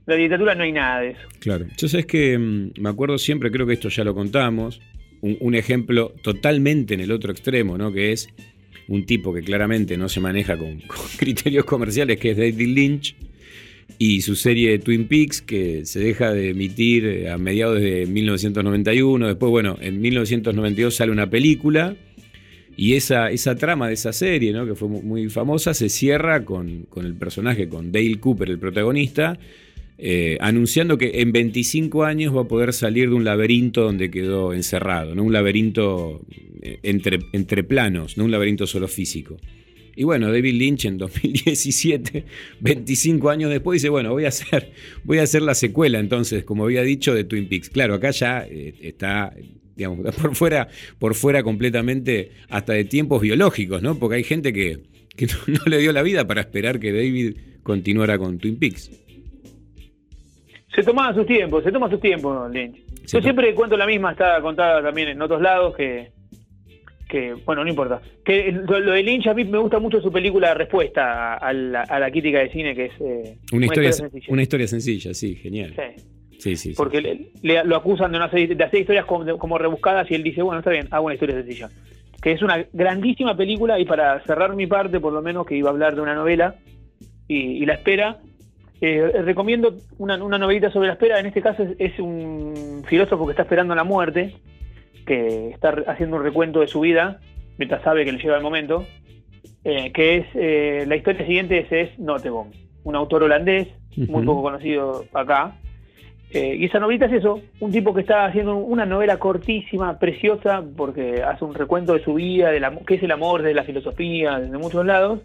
La literatura no hay nada de eso. Claro. Yo sabes que mm, me acuerdo siempre, creo que esto ya lo contamos, un, ejemplo totalmente en el otro extremo, ¿no? Que es un tipo que claramente no se maneja con, criterios comerciales, que es David Lynch, y su serie Twin Peaks, que se deja de emitir eh, a mediados de 1991. Después, bueno, en 1992 sale una película. Y esa, esa trama de esa serie, ¿no? que fue mu- muy famosa, se cierra con, con el personaje, con Dale Cooper, el protagonista, eh, anunciando que en 25 años va a poder salir de un laberinto donde quedó encerrado, ¿no? un laberinto eh, entre, planos, no un laberinto solo físico. Y bueno, David Lynch en 2017, 25 años después, dice, bueno, voy a hacer, voy a hacer la secuela entonces, como había dicho, de Twin Peaks. Claro, acá ya eh, está, digamos, por fuera, por fuera completamente hasta de tiempos biológicos, ¿no? Porque hay gente que, que no, no le dio la vida para esperar que David continuara con Twin Peaks. Se tomaba sus tiempos, se toma sus tiempos, Lynch. Yo siempre cuento la misma, está contada también en otros lados que, que bueno, no importa. Que lo, lo de Lynch a mí me gusta mucho su película Respuesta a la, a la crítica de cine, que es eh, Una, historia, sencilla. una historia sencilla, sí, genial. Sí. Sí, sí, sí. Porque le- le- lo acusan de, no hacer, de hacer historias como, como rebuscadas y él dice, bueno, está bien, hago una historia sencilla. Que es una grandísima película y para cerrar mi parte, por lo menos, que iba a hablar de una novela y, y la espera, eh, recomiendo una, una novelita sobre la espera. En este caso es, es un filósofo que está esperando la muerte, que está haciendo un recuento de su vida mientras sabe que le llega el momento. eh, que es eh, la historia siguiente es, es un autor holandés muy poco conocido acá. Eh, y esa novelita es eso, un tipo que está haciendo una novela cortísima, preciosa, porque hace un recuento de su vida, de la, qué es el amor, de la filosofía, desde muchos lados.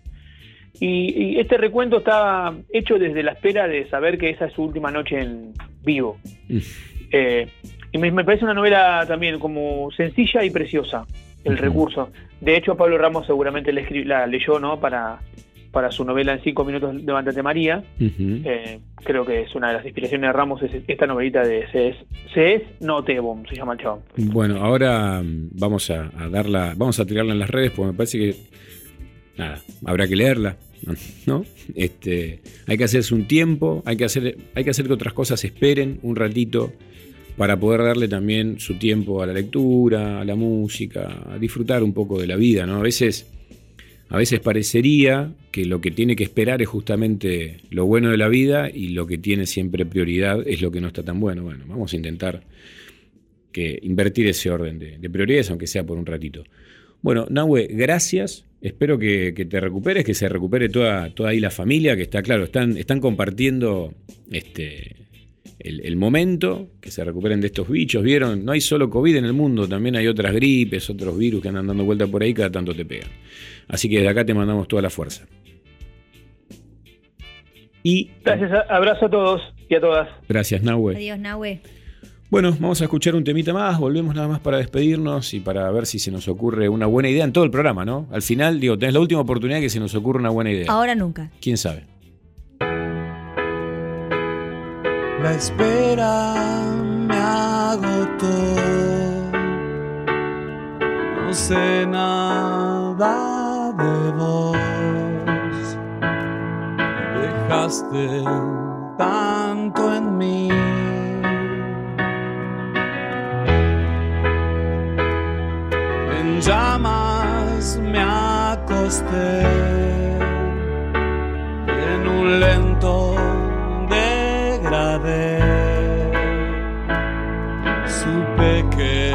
Y, y este recuento está hecho desde la espera de saber que esa es su última noche en vivo. Eh, y me, me parece una novela también como sencilla y preciosa, el recurso. De hecho, Pablo Ramos seguramente la, escri- la leyó ¿no? para, para su novela en cinco minutos, Levántate María. Eh, creo que es una de las inspiraciones de Ramos, es esta novelita de Se es, Se es No Tebom, se llama el chabón. Bueno, ahora mm, vamos a, a darla, vamos a tirarla en las redes porque me parece que nada, habrá que leerla. ¿No? Este, hay que hacerse un tiempo, hay que, hacer, hay que hacer que otras cosas esperen un ratito para poder darle también su tiempo a la lectura, a la música, a disfrutar un poco de la vida, ¿no? A veces, a veces parecería que lo que tiene que esperar es justamente lo bueno de la vida y lo que tiene siempre prioridad es lo que no está tan bueno. Bueno, vamos a intentar que invertir ese orden de, de prioridades, aunque sea por un ratito. Bueno, Nahue, gracias. Espero que, que te recuperes, que se recupere toda, toda ahí la familia, que está claro, están, están compartiendo este, el, el momento, que se recuperen de estos bichos. Vieron, no hay solo COVID en el mundo, también hay otras gripes, otros virus que andan dando vuelta por ahí, cada tanto te pegan. Así que desde acá te mandamos toda la fuerza. Y Gracias, a- abrazo a todos y a todas. gracias, Nahue. Adiós, Nahue. Bueno, vamos a escuchar un temita más, volvemos nada más para despedirnos y para ver si se nos ocurre una buena idea en todo el programa, ¿no? Al final, digo, tenés la última oportunidad que se nos ocurra una buena idea. Ahora nunca. ¿Quién sabe? La espera me agotó. No sé nada de vos. Dejaste tanto en mí. En llamas me acosté. En un lento degradé. Supe que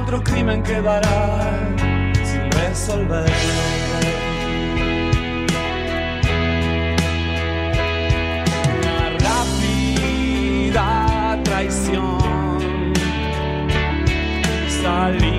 otro crimen quedará sin resolver. Traición. Salimos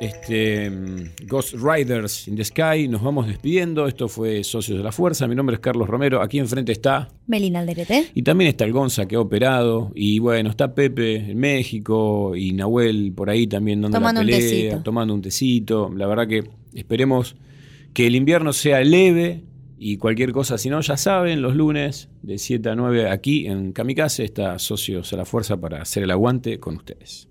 este, Ghost Riders in the Sky. Nos vamos despidiendo. Esto fue Socios de la Fuerza. Mi nombre es Carlos Romero. Aquí enfrente está. Melina Alderete. Y también está el Gonza que ha operado. Y bueno, está Pepe en México. Y Nahuel por ahí también dando Tomando la un pelea, tecito. tomando un tecito. La verdad que esperemos que el invierno sea leve. Y cualquier cosa, si no, ya saben, los lunes de 7 a 9 aquí en Kamikaze está Socios a la Fuerza para hacer el aguante con ustedes.